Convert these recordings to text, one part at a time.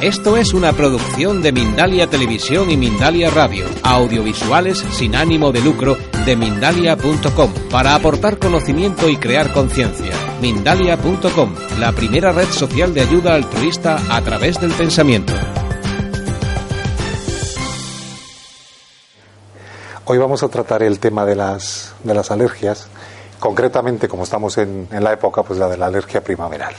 Esto es una producción de Mindalia Televisión y Mindalia Radio, audiovisuales sin ánimo de lucro de mindalia.com, para aportar conocimiento y crear conciencia. Mindalia.com, la primera red social de ayuda altruista a través del pensamiento. Hoy vamos a tratar el tema de las, de las alergias, concretamente como estamos en, en la época, pues la de la alergia primaveral.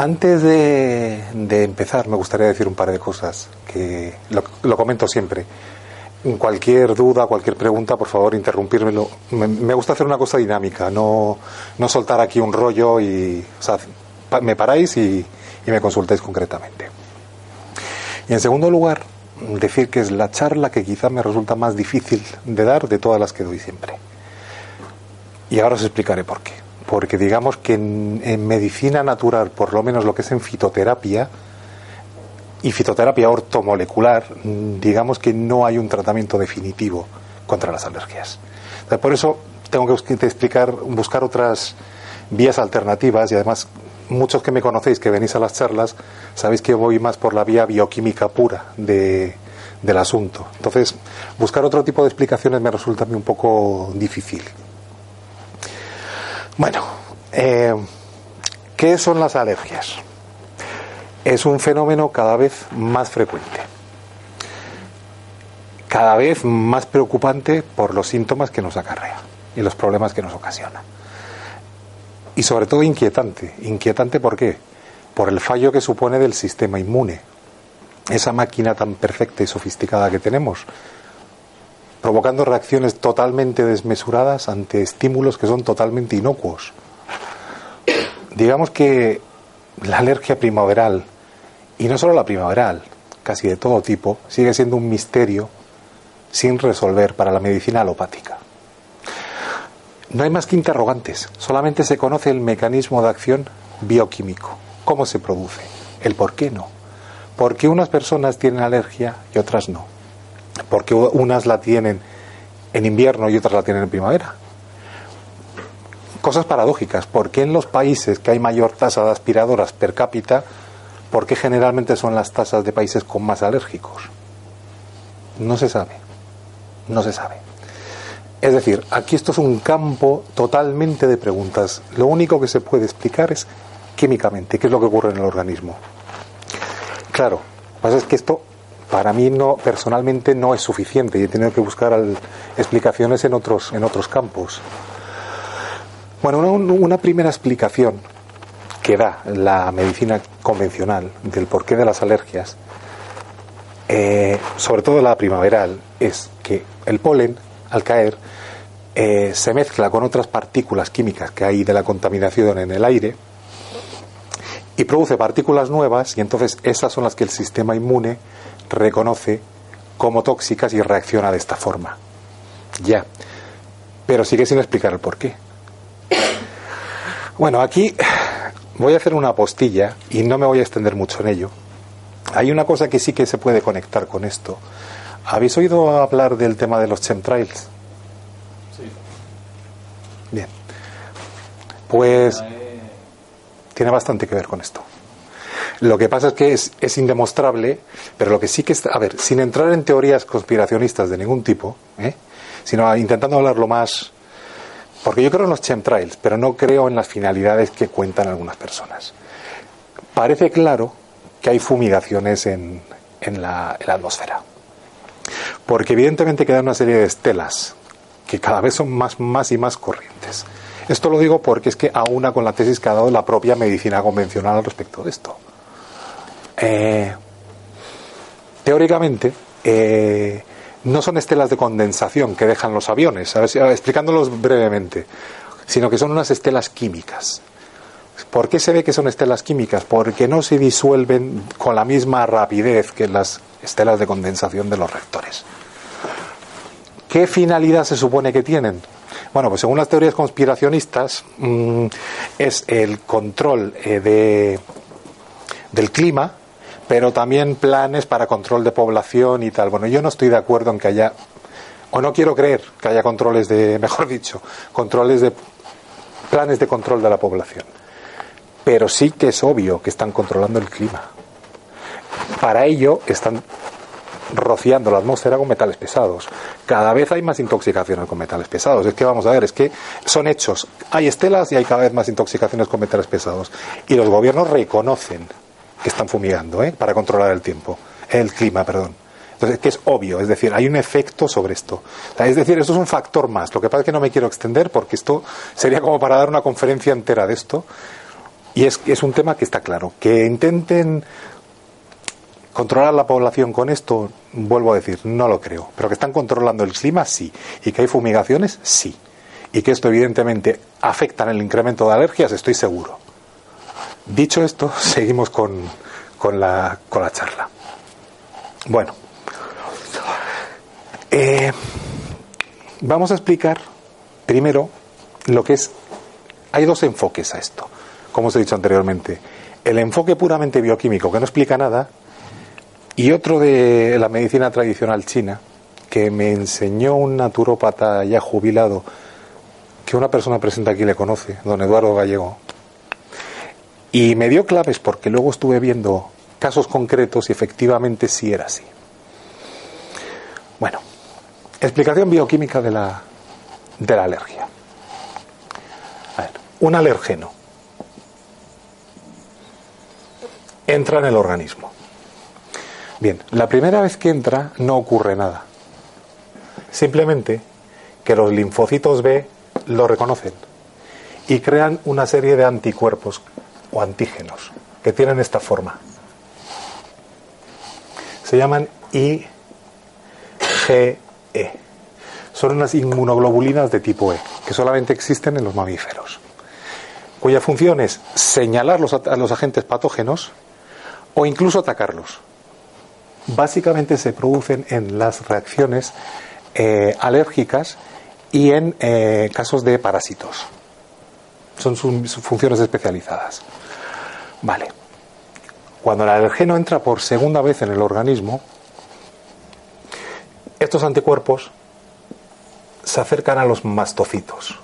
Antes de, de, empezar, me gustaría decir un par de cosas que lo, comento siempre. Cualquier duda, cualquier pregunta, por favor, interrumpírmelo. Me, me gusta hacer una cosa dinámica, no, no, soltar aquí un rollo y. O sea, me paráis y, y me consultáis concretamente. Y en segundo lugar, decir que es la charla que quizá me resulta más difícil de dar de todas las que doy siempre. Y ahora os explicaré por qué porque digamos que en, medicina natural, por lo menos lo que es en fitoterapia y fitoterapia ortomolecular, digamos que no hay un tratamiento definitivo contra las alergias. Por eso tengo que explicar, buscar otras vías alternativas y además muchos que me conocéis, que venís a las charlas, sabéis que voy más por la vía bioquímica pura de, del asunto. Entonces, buscar otro tipo de explicaciones me resulta a mí un poco difícil. Bueno, eh, ¿qué son las alergias? Es un fenómeno cada vez más frecuente, cada vez más preocupante por los síntomas que nos acarrea y los problemas que nos ocasiona. Y sobre todo inquietante. Inquietante ¿por qué? Por el fallo que supone del sistema inmune. Esa máquina tan perfecta y sofisticada que tenemos, provocando reacciones totalmente desmesuradas ante estímulos que son totalmente inocuos. Digamos que la alergia primaveral, y no solo la primaveral, casi de todo tipo, sigue siendo un misterio sin resolver para la medicina alopática. No hay más que interrogantes, solamente se conoce el mecanismo de acción bioquímico, cómo se produce, el por qué no, por qué unas personas tienen alergia y otras no porque unas la tienen en invierno y otras la tienen en primavera. Cosas paradójicas, ¿por qué en los países que hay mayor tasa de aspiradoras per cápita, por qué generalmente son las tasas de países con más alérgicos? No se sabe, no se sabe. Es decir, aquí esto es un campo totalmente de preguntas. Lo único que se puede explicar es químicamente, qué es lo que ocurre en el organismo. Claro, lo que pasa es que esto para mí no personalmente no es suficiente y he tenido que buscar al, explicaciones en otros en otros campos. Bueno una, una, primera explicación que da la medicina convencional del porqué de las alergias eh, sobre todo la primaveral es que el polen al caer eh, se mezcla con otras partículas químicas que hay de la contaminación en el aire y produce partículas nuevas y entonces esas son las que el sistema inmune reconoce como tóxicas y reacciona de esta forma. Ya. Pero sigue sin explicar el por qué. Bueno, aquí voy a hacer una postilla y no me voy a extender mucho en ello. Hay una cosa que sí que se puede conectar con esto. ¿Habéis oído hablar del tema de los chemtrails? Sí. Bien. Pues tiene bastante que ver con esto. Lo que pasa es que es, indemostrable, pero lo que sí que está, a ver, sin entrar en teorías conspiracionistas de ningún tipo, ¿eh? sino intentando hablarlo más, porque yo creo en los chemtrails, pero no creo en las finalidades que cuentan algunas personas. Parece claro que hay fumigaciones en, en la atmósfera, porque evidentemente quedan una serie de estelas que cada vez son más, más y más corrientes. Esto lo digo porque es que aúna con la tesis que ha dado la propia medicina convencional al respecto de esto. Eh, teóricamente, eh, no son estelas de condensación que dejan los aviones, explicándolos brevemente, sino que son unas estelas químicas. ¿Por qué se ve que son estelas químicas? Porque no se disuelven con la misma rapidez que las estelas de condensación de los reactores. ¿Qué finalidad se supone que tienen? Bueno, pues según las teorías conspiracionistas, mm, es el control eh, de, del clima, pero también planes para control de población y tal. Bueno, yo no estoy de acuerdo en que haya, o no quiero creer que haya controles de, mejor dicho, controles de planes de control de la población. Pero sí que es obvio que están controlando el clima. Para ello están rociando la atmósfera con metales pesados. Cada vez hay más intoxicaciones con metales pesados. Es que vamos a ver, es que son hechos. Hay estelas y hay cada vez más intoxicaciones con metales pesados. Y los gobiernos reconocen que están fumigando ¿eh? para controlar el tiempo, el clima, perdón. Entonces, que es obvio, es decir, hay un efecto sobre esto. es decir, esto es un factor más. Lo que pasa es que no me quiero extender porque esto sería como para dar una conferencia entera de esto. Y es, es un tema que está claro. Que intenten ¿Controlar la población con esto? Vuelvo a decir, no lo creo. Pero que están controlando el clima, sí. Y que hay fumigaciones, sí. Y que esto evidentemente afecta en el incremento de alergias, estoy seguro. Dicho esto, seguimos con, con, la, con la charla. Bueno, eh, vamos a explicar primero lo que es... Hay dos enfoques a esto, como os he dicho anteriormente. El enfoque puramente bioquímico, que no explica nada, y otro de la medicina tradicional china, que me enseñó un naturópata ya jubilado, que una persona presente aquí le conoce, don Eduardo Gallego, y me dio claves porque luego estuve viendo casos concretos y efectivamente sí era así. Bueno, explicación bioquímica de la, de la alergia. A ver, un alergeno entra en el organismo Bien, la primera vez que entra no ocurre nada. Simplemente que los linfocitos B lo reconocen y crean una serie de anticuerpos o antígenos que tienen esta forma. Se llaman IgE. Son unas inmunoglobulinas de tipo E, que solamente existen en los mamíferos, cuya función es señalar a los agentes patógenos o incluso atacarlos básicamente se producen en las reacciones eh, alérgicas y en eh, casos de parásitos. Son sus, funciones especializadas. Vale. Cuando el alergeno entra por segunda vez en el organismo, estos anticuerpos se acercan a los mastocitos.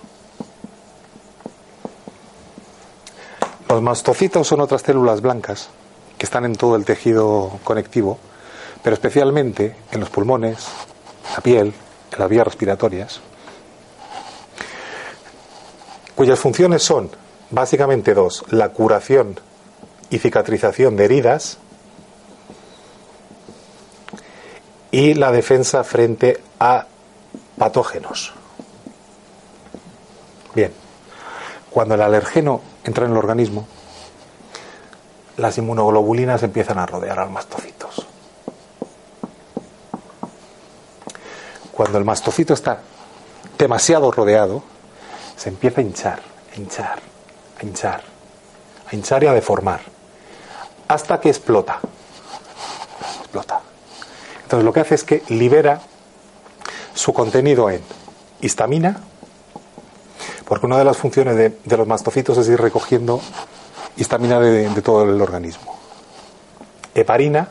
Los mastocitos son otras células blancas que están en todo el tejido conectivo pero especialmente en los pulmones, la piel, en las vías respiratorias, cuyas funciones son básicamente dos, la curación y cicatrización de heridas y la defensa frente a patógenos. Bien, cuando el alergeno entra en el organismo, las inmunoglobulinas empiezan a rodear al mastocitos. cuando el mastocito está demasiado rodeado, se empieza a hinchar, a hinchar, a hinchar, a hinchar y a deformar, hasta que explota. Explota. Entonces lo que hace es que libera su contenido en histamina, porque una de las funciones de, los mastocitos es ir recogiendo histamina de todo el organismo. Heparina,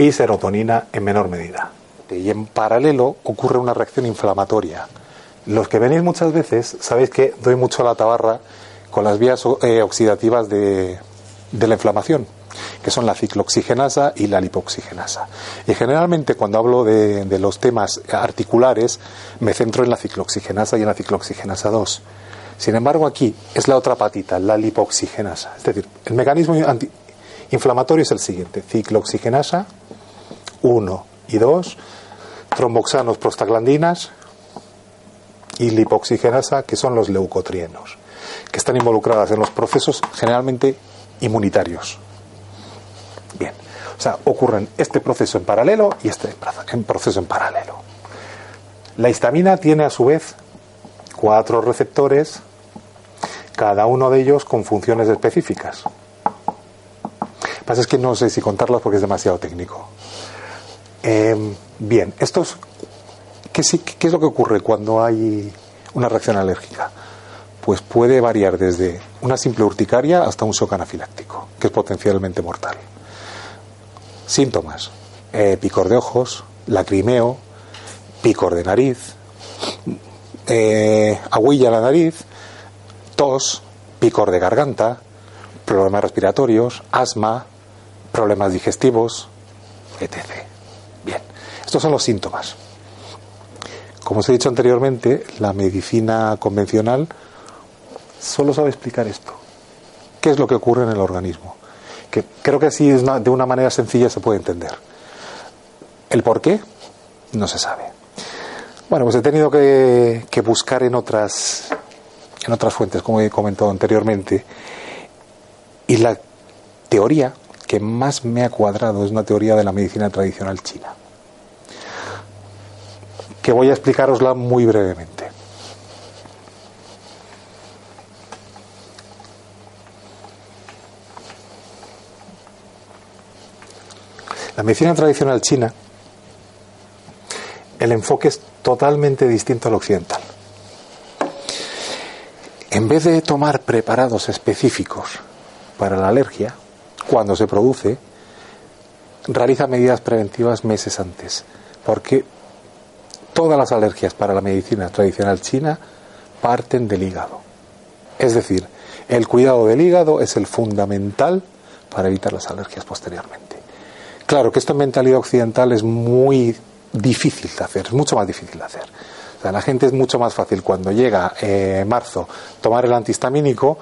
y serotonina en menor medida. Y en paralelo ocurre una reacción inflamatoria. Los que venís muchas veces sabéis que doy mucho a la tabarra con las vías eh, oxidativas de, la inflamación, que son la ciclooxigenasa y la lipoxigenasa. Y generalmente cuando hablo de, los temas articulares me centro en la ciclooxigenasa y en la ciclooxigenasa 2. Sin embargo, aquí es la otra patita, la lipoxigenasa. Es decir, el mecanismo inflamatorio es el siguiente: ciclooxigenasa 1 y 2, tromboxanos prostaglandinas y lipoxigenasa, que son los leucotrienos, que están involucradas en los procesos generalmente inmunitarios. Bien, o sea, ocurren este proceso en paralelo y este en proceso en paralelo. La histamina tiene a su vez cuatro receptores, cada uno de ellos con funciones específicas. Lo que pasa es que no sé si contarlas porque es demasiado técnico. Eh, bien, estos, ¿qué, ¿qué es lo que ocurre cuando hay una reacción alérgica? Pues puede variar desde una simple urticaria hasta un shock anafiláctico, que es potencialmente mortal. Síntomas: eh, picor de ojos, lacrimeo, picor de nariz, eh, aguilla la nariz, tos, picor de garganta, problemas respiratorios, asma, problemas digestivos, etc. Estos son los síntomas. Como os he dicho anteriormente, la medicina convencional solo sabe explicar esto. ¿Qué es lo que ocurre en el organismo? Que creo que así de una manera sencilla se puede entender. El por qué no se sabe. Bueno, pues he tenido que, que buscar en otras, en otras fuentes, como he comentado anteriormente, y la teoría que más me ha cuadrado es una teoría de la medicina tradicional china, que voy a explicarosla muy brevemente. La medicina tradicional china, el enfoque es totalmente distinto al occidental. En vez de tomar preparados específicos para la alergia, cuando se produce, realiza medidas preventivas meses antes, porque todas las alergias para la medicina tradicional china parten del hígado. Es decir, el cuidado del hígado es el fundamental para evitar las alergias posteriormente. Claro que esto en mentalidad occidental es muy difícil de hacer, es mucho más difícil de hacer. O la gente es mucho más fácil cuando llega eh, marzo tomar el antihistamínico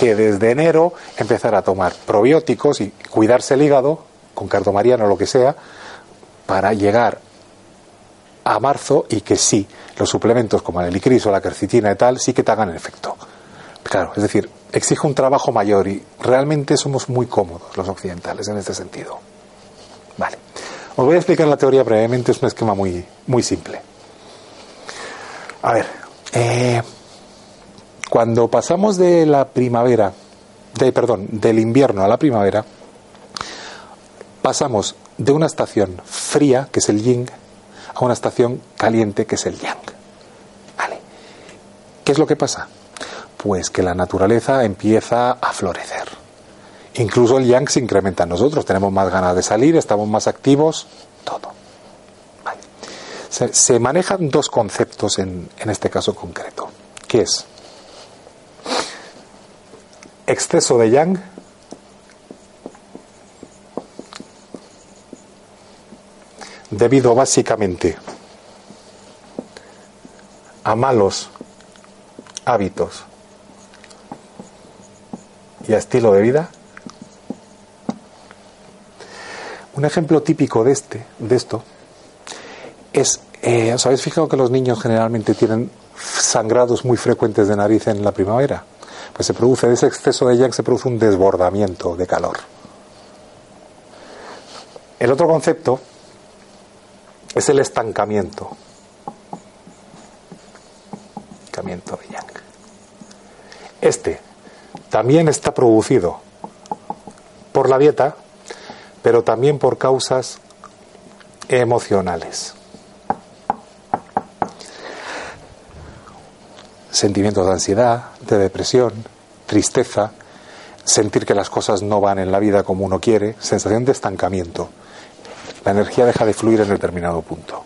que desde enero empezar a tomar probióticos y cuidarse el hígado con cardomariano o lo que sea para llegar a marzo y que sí, los suplementos como el helicris o la quercitina y tal sí que te hagan efecto. Claro, es decir, exige un trabajo mayor y realmente somos muy cómodos los occidentales en este sentido. Vale. Os voy a explicar la teoría brevemente, es un esquema muy, muy simple. A ver, eh, cuando pasamos de la primavera, de, perdón, del invierno a la primavera, pasamos de una estación fría, que es el yin, a una estación caliente, que es el yang. ¿Qué es lo que pasa? Pues que la naturaleza empieza a florecer Incluso el yang se incrementa en nosotros, tenemos más ganas de salir, estamos más activos, todo. Se, manejan dos conceptos en, en este caso concreto, que es exceso de yang debido básicamente a malos hábitos y a estilo de vida Un ejemplo típico de este, de esto, es, eh, ¿os habéis fijado que los niños generalmente tienen sangrados muy frecuentes de nariz en la primavera? Pues se produce, de ese exceso de yang se produce un desbordamiento de calor. El otro concepto es el estancamiento. Estancamiento de yang. Este también está producido por la dieta, pero también por causas emocionales. Sentimientos de ansiedad, de depresión, tristeza, sentir que las cosas no van en la vida como uno quiere, sensación de estancamiento. La energía deja de fluir en determinado punto.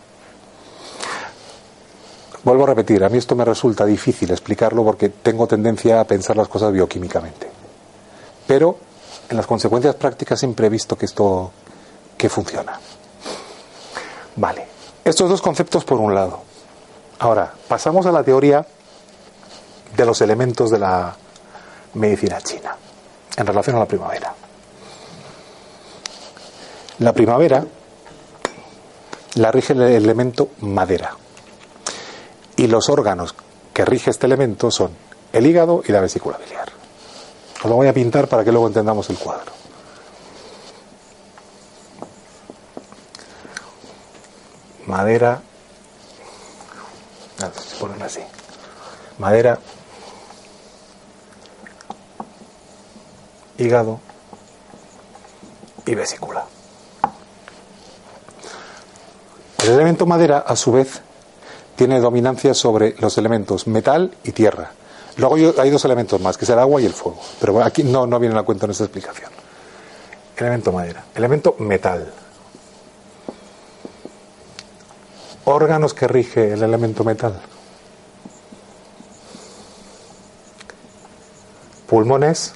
Vuelvo a repetir, a mí esto me resulta difícil explicarlo porque tengo tendencia a pensar las cosas bioquímicamente. Pero en las consecuencias prácticas siempre he visto que esto que funciona. Vale, estos dos conceptos por un lado. Ahora, pasamos a la teoría de los elementos de la medicina china en relación a la primavera. La primavera la rige el elemento madera. Y los órganos que rige este elemento son el hígado y la vesícula biliar. Os lo voy a pintar para que luego entendamos el cuadro. Madera. Se ponen así. madera, hígado y vesícula. El elemento madera, a su vez, tiene dominancia sobre los elementos metal y tierra. Luego hay dos elementos más, que es el agua y el fuego. Pero aquí no, no viene a cuenta en esta explicación. Elemento madera. Elemento metal. Órganos que rige el elemento metal. Pulmones,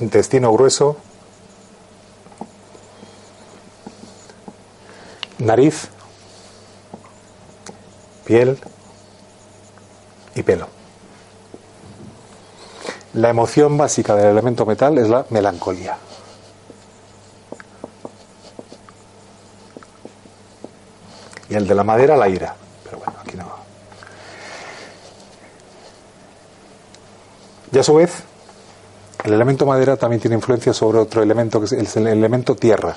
intestino grueso, nariz, piel y pelo. La emoción básica del elemento metal es la melancolía. Y el de la madera, la ira. Pero bueno, aquí no. Y a su vez, el elemento madera también tiene influencia sobre otro elemento que es el elemento tierra.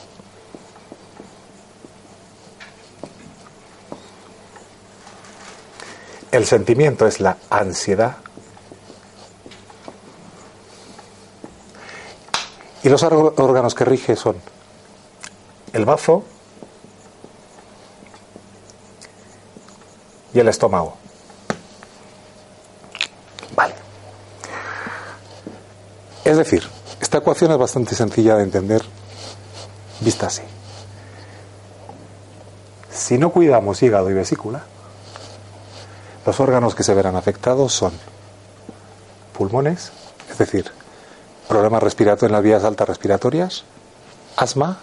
El sentimiento es la ansiedad. Y los órganos que rige son el bazo y el estómago. Vale. Es decir, esta ecuación es bastante sencilla de entender vista así. Si no cuidamos hígado y vesícula, los órganos que se verán afectados son pulmones, es decir, problemas respiratorios en las vías altas respiratorias, asma,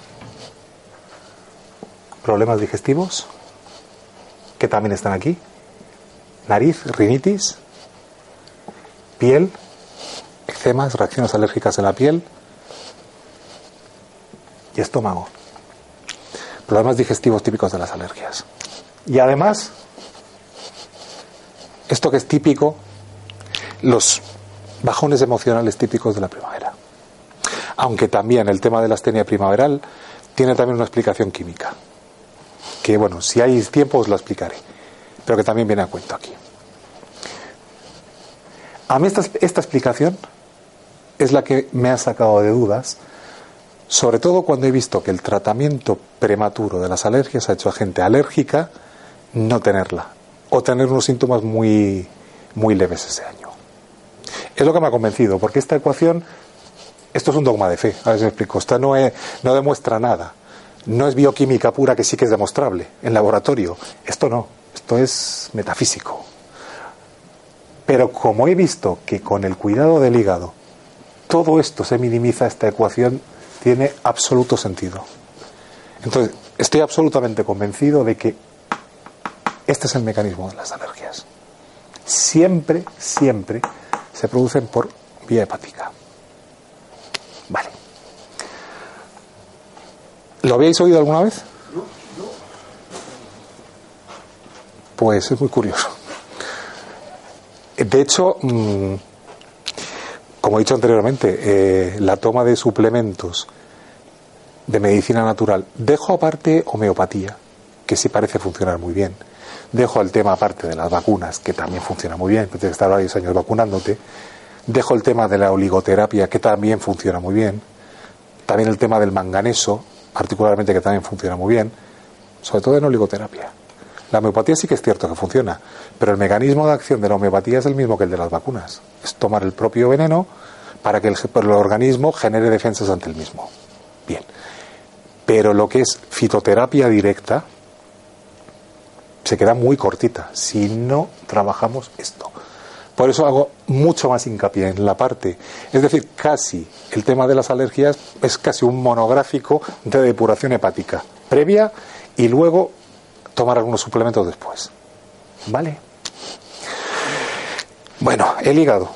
problemas digestivos, que también están aquí, nariz, rinitis, piel, eczemas, reacciones alérgicas en la piel y estómago. Problemas digestivos típicos de las alergias. Y además, esto que es típico, los bajones emocionales típicos de la primavera. Aunque también el tema de la astenia primaveral tiene también una explicación química. Que bueno, si hay tiempo os la explicaré, pero que también viene a cuento aquí. A mí esta, esta explicación es la que me ha sacado de dudas, sobre todo cuando he visto que el tratamiento prematuro de las alergias ha hecho a gente alérgica no tenerla o tener unos síntomas muy, muy leves ese año. Es lo que me ha convencido, porque esta ecuación, esto es un dogma de fe, a ver si me explico, esta no, no demuestra nada, no es bioquímica pura que sí que es demostrable en laboratorio, esto no, esto es metafísico. Pero como he visto que con el cuidado del hígado todo esto se minimiza, esta ecuación tiene absoluto sentido. Entonces, estoy absolutamente convencido de que este es el mecanismo de las alergias. Siempre, siempre se producen por vía hepática. Vale. ¿Lo habéis oído alguna vez? Pues es muy curioso. De hecho, mm, como he dicho anteriormente, eh, la toma de suplementos de medicina natural, dejo aparte homeopatía, que sí parece funcionar muy bien Dejo el tema aparte de las vacunas, que también funciona muy bien, tienes que estar varios años vacunándote. Dejo el tema de la oligoterapia, que también funciona muy bien. También el tema del manganeso, particularmente, que también funciona muy bien. Sobre todo en oligoterapia. La homeopatía sí que es cierto que funciona, pero el mecanismo de acción de la homeopatía es el mismo que el de las vacunas. Es tomar el propio veneno para que el, el organismo genere defensas ante el mismo. Bien. Pero lo que es fitoterapia directa, se queda muy cortita si no trabajamos esto. Por eso hago mucho más hincapié en la parte, es decir, casi el tema de las alergias es casi un monográfico de depuración hepática previa y luego tomar algunos suplementos después. ¿Vale? Bueno, el hígado,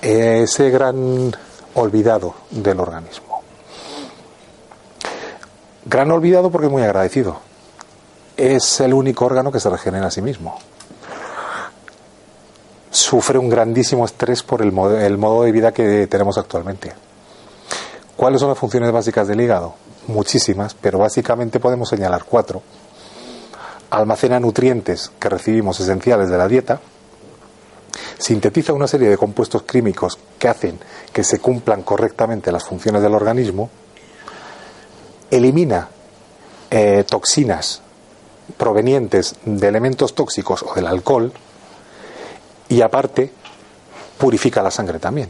ese gran olvidado del organismo. Gran olvidado porque es muy agradecido es el único órgano que se regenera a sí mismo. Sufre un grandísimo estrés por el modo, el modo de vida que tenemos actualmente. ¿Cuáles son las funciones básicas del hígado? Muchísimas, pero básicamente podemos señalar cuatro. almacena nutrientes que recibimos esenciales de la dieta, sintetiza una serie de compuestos químicos que hacen que se cumplan correctamente las funciones del organismo, elimina eh, toxinas provenientes de elementos tóxicos o del alcohol y aparte purifica la sangre también.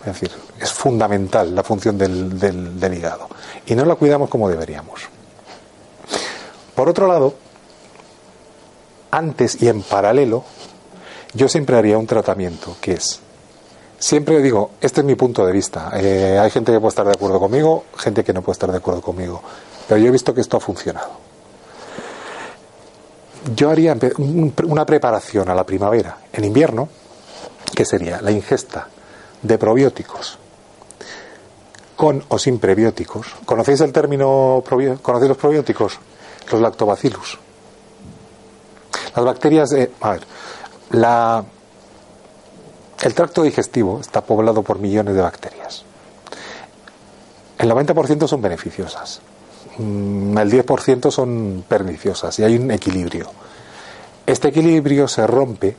Es decir, es fundamental la función del, del hígado y no la cuidamos como deberíamos. Por otro lado, antes y en paralelo, yo siempre haría un tratamiento que es, siempre digo, este es mi punto de vista, eh, hay gente que puede estar de acuerdo conmigo, gente que no puede estar de acuerdo conmigo, pero yo he visto que esto ha funcionado. Yo haría una preparación a la primavera, en invierno, que sería la ingesta de probióticos con o sin prebióticos. ¿Conocéis el término, conocéis los probióticos? Los lactobacillus. Las bacterias, de, a ver, la, el tracto digestivo está poblado por millones de bacterias. El 90% son beneficiosas, el 10% son perniciosas y hay un equilibrio. Este equilibrio se rompe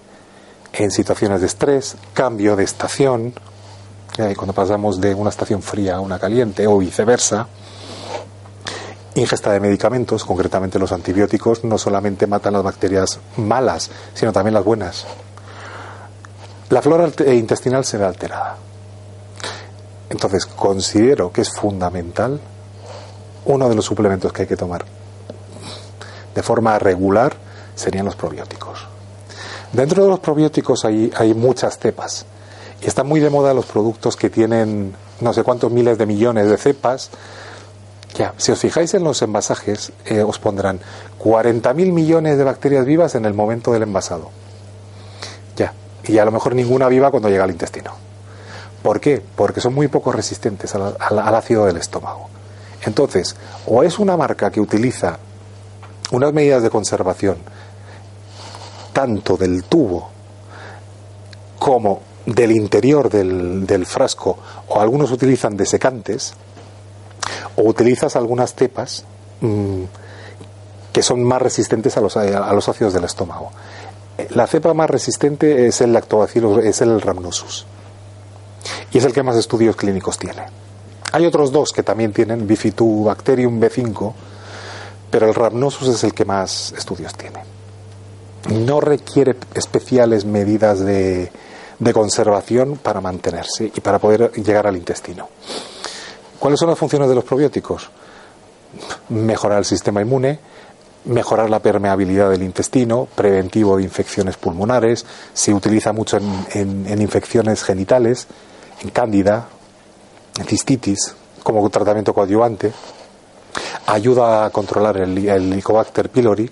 en situaciones de estrés, cambio de estación, cuando pasamos de una estación fría a una caliente o viceversa, ingesta de medicamentos, concretamente los antibióticos, no solamente matan las bacterias malas, sino también las buenas. La flora intestinal se ve alterada. Entonces, considero que es fundamental uno de los suplementos que hay que tomar de forma regular serían los probióticos. Dentro de los probióticos hay, muchas cepas y están muy de moda los productos que tienen no sé cuántos miles de millones de cepas ya, si os fijáis en los envasajes, eh, os pondrán 40.000 millones de bacterias vivas en el momento del envasado. Ya, y a lo mejor ninguna viva cuando llega al intestino. ¿Por qué? Porque son muy poco resistentes al ácido del estómago. Entonces, o es una marca que utiliza unas medidas de conservación tanto del tubo como del interior del, frasco, o algunos utilizan desecantes, o utilizas algunas cepas mm, que son más resistentes a los, a los ácidos del estómago. La cepa más resistente es el lactobacillus, es el rhamnosus. Y es el que más estudios clínicos tiene. Hay otros dos que también tienen, Bifidobacterium B5, pero el rhamnosus es el que más estudios tiene. No requiere especiales medidas de, de conservación para mantenerse y para poder llegar al intestino. ¿Cuáles son las funciones de los probióticos? Mejorar el sistema inmune, mejorar la permeabilidad del intestino, preventivo de infecciones pulmonares, se utiliza mucho en, infecciones genitales, en cándida, en cistitis, como tratamiento coadyuvante, ayuda a controlar el, el Helicobacter pylori,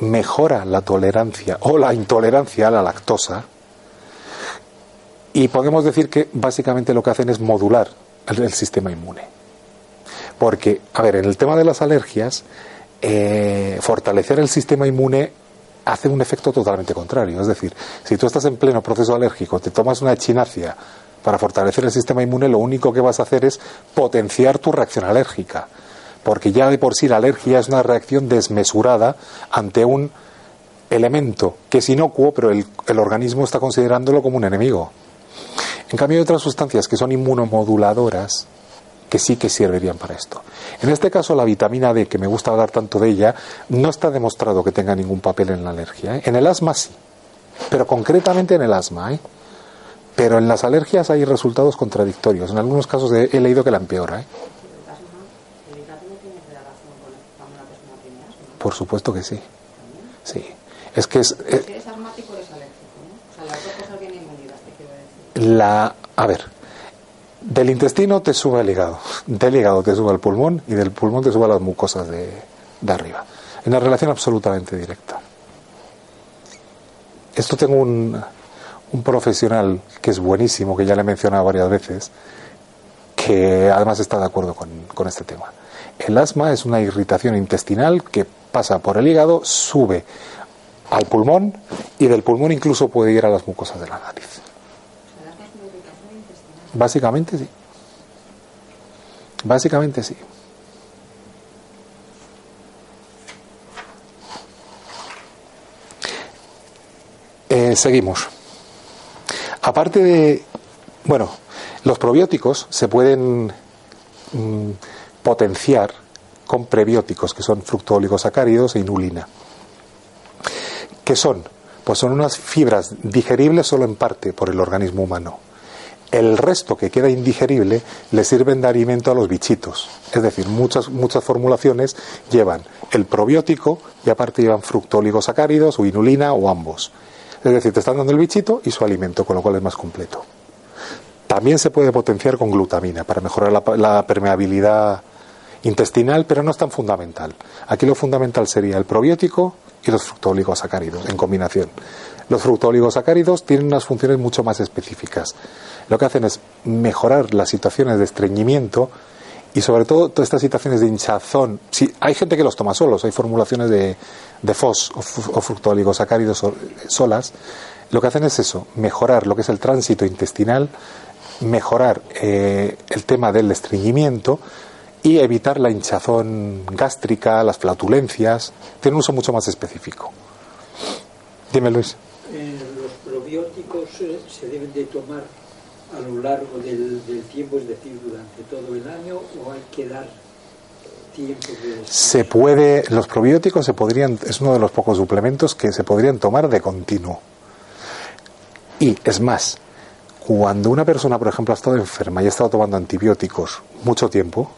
mejora la tolerancia o la intolerancia a la lactosa, y podemos decir que básicamente lo que hacen es modular el, sistema inmune. Porque, a ver, en el tema de las alergias, eh, fortalecer el sistema inmune hace un efecto totalmente contrario. Es decir, si tú estás en pleno proceso alérgico, te tomas una echinacia para fortalecer el sistema inmune, lo único que vas a hacer es potenciar tu reacción alérgica. Porque ya de por sí la alergia es una reacción desmesurada ante un elemento que es inocuo, pero el organismo está considerándolo como un enemigo. En cambio hay otras sustancias que son inmunomoduladoras que sí que servirían para esto. En este caso la vitamina D, que me gusta hablar tanto de ella, no está demostrado que tenga ningún papel en la alergia. ¿eh? En el asma sí, pero concretamente en el asma. ¿eh? Pero en las alergias hay resultados contradictorios. En algunos casos he, leído que la empeora. ¿eh? Por supuesto que sí. Sí. Es que es. es asmático es alérgico, ¿no? O sea, las dos cosas vienen la, a ver, del intestino te sube el hígado, del hígado te sube al pulmón y del pulmón te sube a las mucosas de, de arriba. Es una relación absolutamente directa. Esto tengo un, un profesional que es buenísimo, que ya le he mencionado varias veces, que además está de acuerdo con, este tema. El asma es una irritación intestinal que pasa por el hígado, sube al pulmón y del pulmón incluso puede ir a las mucosas de la nariz. Básicamente sí. Básicamente sí. Eh, seguimos. Aparte de, bueno, los probióticos se pueden mm, potenciar con prebióticos, que son fructooligosacáridos e inulina. ¿Qué son? Pues son unas fibras digeribles solo en parte por el organismo humano. El resto que queda indigerible le sirven de alimento a los bichitos. Es decir, muchas, muchas formulaciones llevan el probiótico y aparte llevan fructooligosacáridos o inulina o ambos. Es decir, te están dando el bichito y su alimento, con lo cual es más completo. También se puede potenciar con glutamina para mejorar la, permeabilidad intestinal, pero no es tan fundamental. Aquí lo fundamental sería el probiótico y los fructooligosacáridos en combinación. Los fructooligosacáridos tienen unas funciones mucho más específicas. Lo que hacen es mejorar las situaciones de estreñimiento y sobre todo todas estas situaciones de hinchazón. Si, hay gente que los toma solos, hay formulaciones de, de FOS o, o fructooligosacáridos solas. Lo que hacen es eso, mejorar lo que es el tránsito intestinal, mejorar eh, el tema del estreñimiento y evitar la hinchazón gástrica, las flatulencias. Tiene un uso mucho más específico. Dime, Luis. Eh, ¿Los probióticos eh, se deben de tomar a lo largo del, tiempo, es decir, durante todo el año, o hay que dar Se puede, los probióticos se podrían, es uno de los pocos suplementos que se podrían tomar de continuo. Y es más, cuando una persona, por ejemplo, ha estado enferma y ha estado tomando antibióticos mucho tiempo,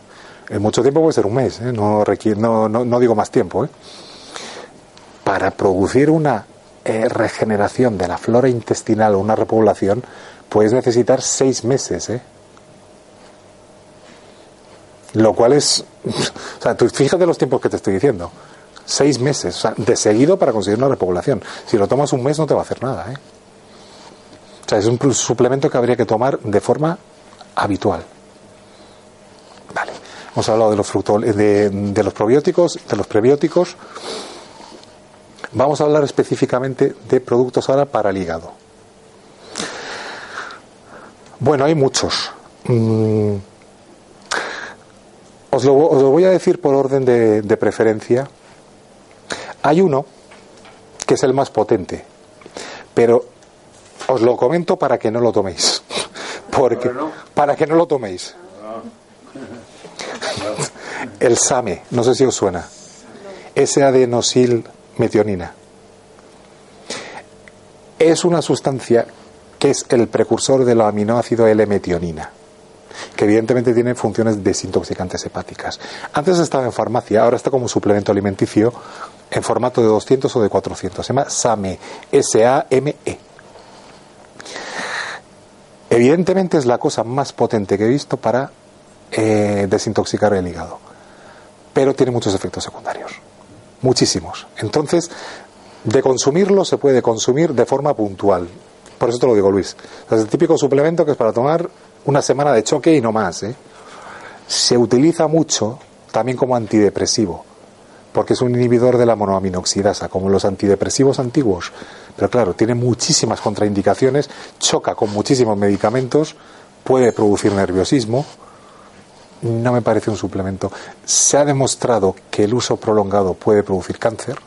en mucho tiempo puede ser un mes, ¿eh? no, requiere, no, digo más tiempo, ¿eh? para producir una eh, regeneración de la flora intestinal o una repoblación, puedes necesitar seis meses. ¿eh? Lo cual es. O sea, fíjate los tiempos que te estoy diciendo. Seis meses, o sea, de seguido para conseguir una repoblación. Si lo tomas un mes no te va a hacer nada. ¿eh? O sea, es un suplemento que habría que tomar de forma habitual. Vale. Hemos hablado de los, de, de los probióticos, de los prebióticos. Vamos a hablar específicamente de productos ahora para el hígado. Bueno, hay muchos. Mm. Os, lo, voy a decir por orden de preferencia. Hay uno que es el más potente, pero os lo comento para que no lo toméis. Porque, para que no lo toméis. El SAME, no sé si os suena. S-adenosil metionina. Es una sustancia es el precursor del aminoácido L-metionina, que evidentemente tiene funciones desintoxicantes hepáticas. Antes estaba en farmacia, ahora está como suplemento alimenticio en formato de 200 o de 400. Se llama SAME, S-A-M-E. Evidentemente es la cosa más potente que he visto para eh, desintoxicar el hígado, pero tiene muchos efectos secundarios, muchísimos. Entonces, de consumirlo se puede consumir de forma puntual. Por eso te lo digo, Luis. Es el típico suplemento que es para tomar una semana de choque y no más. ¿eh? Se utiliza mucho también como antidepresivo, porque es un inhibidor de la monoaminoxidasa, como los antidepresivos antiguos pero claro, tiene muchísimas contraindicaciones, choca con muchísimos medicamentos, puede producir nerviosismo. No me parece un suplemento. Se ha demostrado que el uso prolongado puede producir cáncer.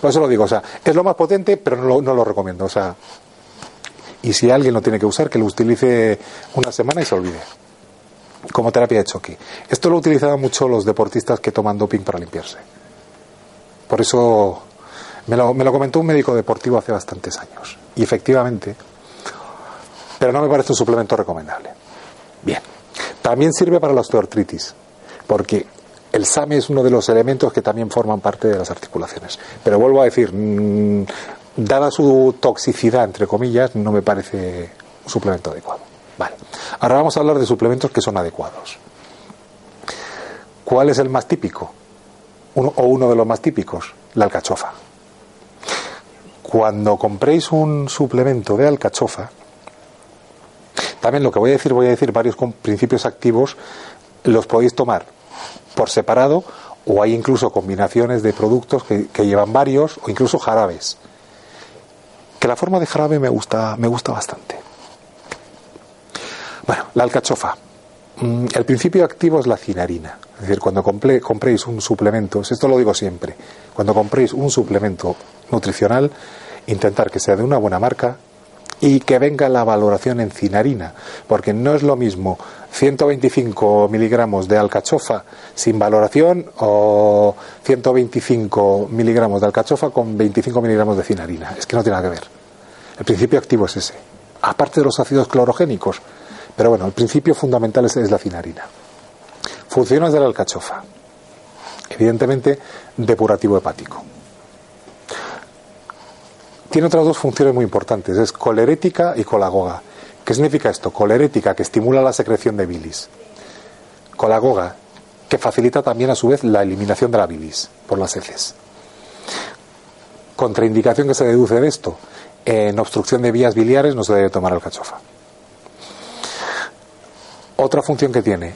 Por eso lo digo, o sea, es lo más potente, pero no lo, no lo recomiendo. O sea, y si alguien lo tiene que usar, que lo utilice una semana y se olvide. Como terapia de choque. Esto lo utilizaban mucho los deportistas que toman doping para limpiarse. Por eso me lo, me lo comentó un médico deportivo hace bastantes años. Y efectivamente, pero no me parece un suplemento recomendable. Bien. También sirve para la osteoartritis, porque el SAME es uno de los elementos que también forman parte de las articulaciones. Pero vuelvo a decir, mm, dada su toxicidad, entre comillas, no me parece un suplemento adecuado. Vale. Ahora vamos a hablar de suplementos que son adecuados. ¿Cuál es el más típico? O uno de los más típicos, la alcachofa cuando compréis un suplemento de alcachofa, también lo que voy a decir, voy a decir varios principios activos, los podéis tomar por separado o hay incluso combinaciones de productos que, llevan varios o incluso jarabes. Que la forma de jarabe me gusta, me gusta bastante. Bueno, la alcachofa. Mm, el principio activo es la cinarina. Es decir, cuando compréis un suplemento, esto lo digo siempre, cuando compréis un suplemento nutricional, intentar que sea de una buena marca y que venga la valoración en cinarina, porque no es lo mismo 125 miligramos de alcachofa sin valoración o 125 miligramos de alcachofa con 25 miligramos de cinarina. Es que no tiene nada que ver. El principio activo es ese, aparte de los ácidos clorogénicos. Pero bueno, el principio fundamental es, es la cinarina. Funciones de la alcachofa. Evidentemente, depurativo hepático tiene otras dos funciones muy importantes, es colerética y colagoga. ¿Qué significa esto? Colerética, que estimula la secreción de bilis. Colagoga, que facilita también a su vez la eliminación de la bilis por las heces. Contraindicación que se deduce de esto, en obstrucción de vías biliares no se debe tomar alcachofa. Otra función que tiene,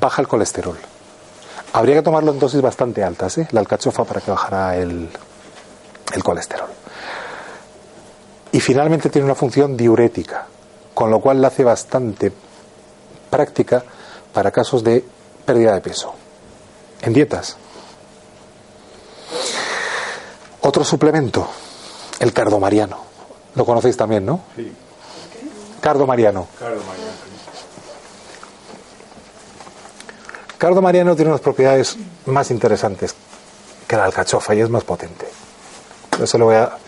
baja el colesterol. Habría que tomarlo en dosis bastante altas, ¿eh? la alcachofa, para que bajara el, el colesterol. Y finalmente tiene una función diurética, con lo cual la hace bastante práctica para casos de pérdida de peso. En dietas. Otro suplemento, el cardomariano. Lo conocéis también, ¿no? Sí. Cardomariano. Cardomariano. Cardomariano tiene unas propiedades más interesantes que la alcachofa y es más potente. Eso lo voy a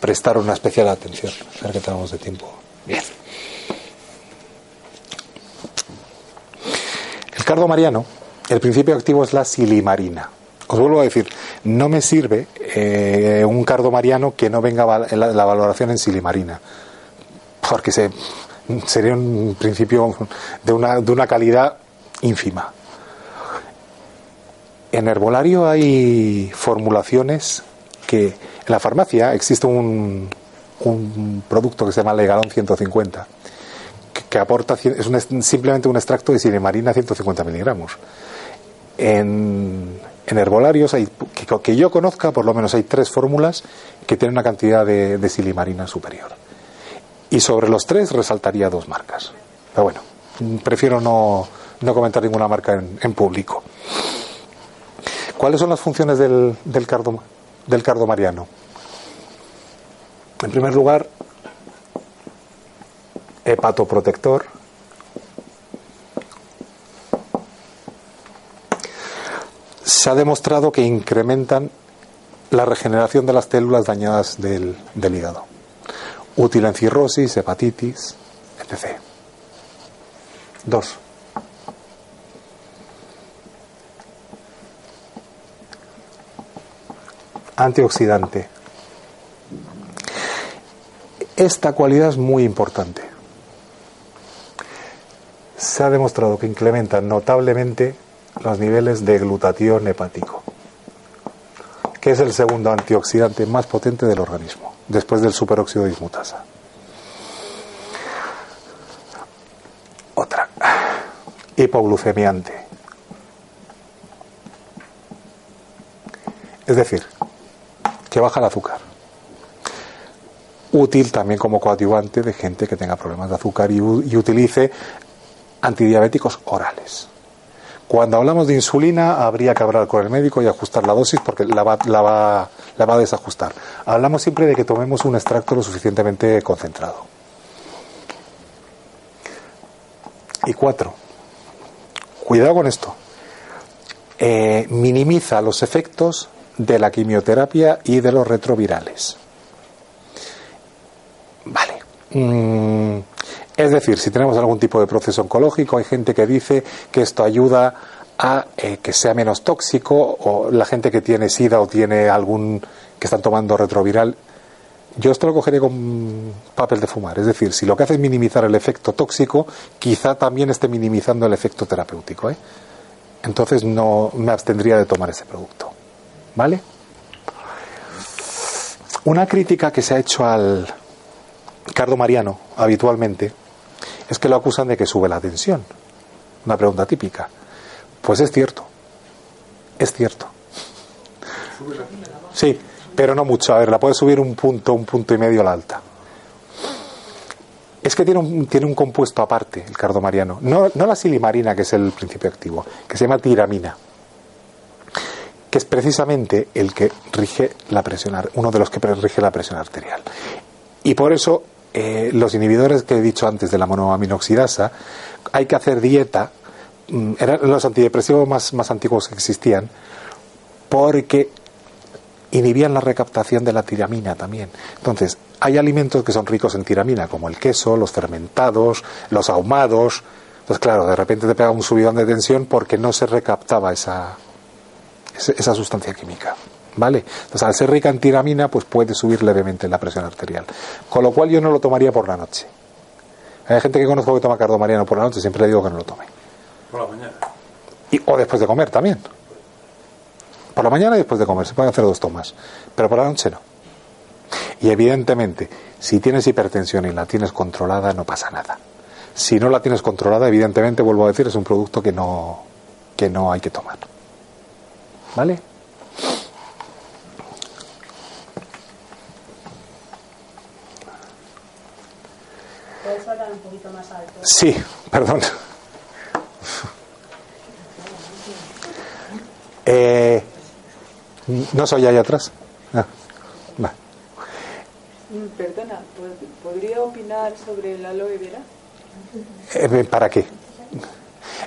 prestar una especial atención. A ver que tenemos de tiempo. Bien. El cardo mariano, el principio activo es la silimarina. Os vuelvo a decir, no me sirve eh, un cardo mariano que no venga la, valoración en silimarina, porque se, sería un principio de una, de una calidad ínfima. En herbolario hay formulaciones que en la farmacia existe un, un producto que se llama Legalón 150 que, aporta es simplemente un extracto de silimarina 150 miligramos. En, herbolarios hay, que, yo conozca, por lo menos hay tres fórmulas que tienen una cantidad de, silimarina superior. Y sobre los tres resaltaría dos marcas. Pero bueno, prefiero no, no comentar ninguna marca en, público. ¿Cuáles son las funciones del, del cardo? del cardomariano. En primer lugar, hepatoprotector. Se ha demostrado que incrementan la regeneración de las células dañadas del, del hígado. Útil en cirrosis, hepatitis, etc. Dos. antioxidante. Esta cualidad es muy importante. Se ha demostrado que incrementa notablemente los niveles de glutatión hepático, que es el segundo antioxidante más potente del organismo, después del superóxido de dismutasa. Otra, hipoglucemiante. Es decir, que baja el azúcar. Útil también como coadyuvante de gente que tenga problemas de azúcar y, utilice antidiabéticos orales. Cuando hablamos de insulina, habría que hablar con el médico y ajustar la dosis porque la va, la va, la va a desajustar. Hablamos siempre de que tomemos un extracto lo suficientemente concentrado. Y cuatro, cuidado con esto. Eh, minimiza los efectos de la quimioterapia y de los retrovirales. Vale. Mm, es decir, si tenemos algún tipo de proceso oncológico, hay gente que dice que esto ayuda a eh, que sea menos tóxico, o la gente que tiene SIDA o tiene algún que están tomando retroviral. Yo esto lo cogería con papel de fumar. Es decir, si lo que hace es minimizar el efecto tóxico, quizá también esté minimizando el efecto terapéutico. ¿eh? Entonces no me abstendría de tomar ese producto. ¿Vale? Una crítica que se ha hecho al Cardo Mariano habitualmente es que lo acusan de que sube la tensión. Una pregunta típica. Pues es cierto. Es cierto. Sí, pero no mucho. A ver, la puede subir un punto, un punto y medio la alta. Es que tiene un, tiene un compuesto aparte, el cardomariano. No, no la silimarina, que es el principio activo, que se llama tiramina que es precisamente el que rige la presión, uno de los que rige la presión arterial. Y por eso eh, los inhibidores que he dicho antes de la monoaminoxidasa, hay que hacer dieta, mm, eran los antidepresivos más, más antiguos que existían, porque inhibían la recaptación de la tiramina también. Entonces, hay alimentos que son ricos en tiramina, como el queso, los fermentados, los ahumados. Entonces, claro, de repente te pega un subidón de tensión porque no se recaptaba esa, esa sustancia química. ¿Vale? Entonces, al ser rica en tiramina, pues puede subir levemente la presión arterial. Con lo cual, yo no lo tomaría por la noche. Hay gente que conozco que toma cardomariano por la noche, siempre le digo que no lo tome. Por la mañana. Y, o después de comer también. Por la mañana y después de comer. Se pueden hacer dos tomas. Pero por la noche no. Y evidentemente, si tienes hipertensión y la tienes controlada, no pasa nada. Si no la tienes controlada, evidentemente, vuelvo a decir, es un producto que no, que no hay que tomar. ¿Vale? ¿Puedes hablar un poquito más alto? Sí, perdón. Eh, ¿No soy ahí atrás? Ah, va. Mm, Perdona, ¿pod- ¿podría opinar sobre el aloe vera? Eh, ¿Para qué?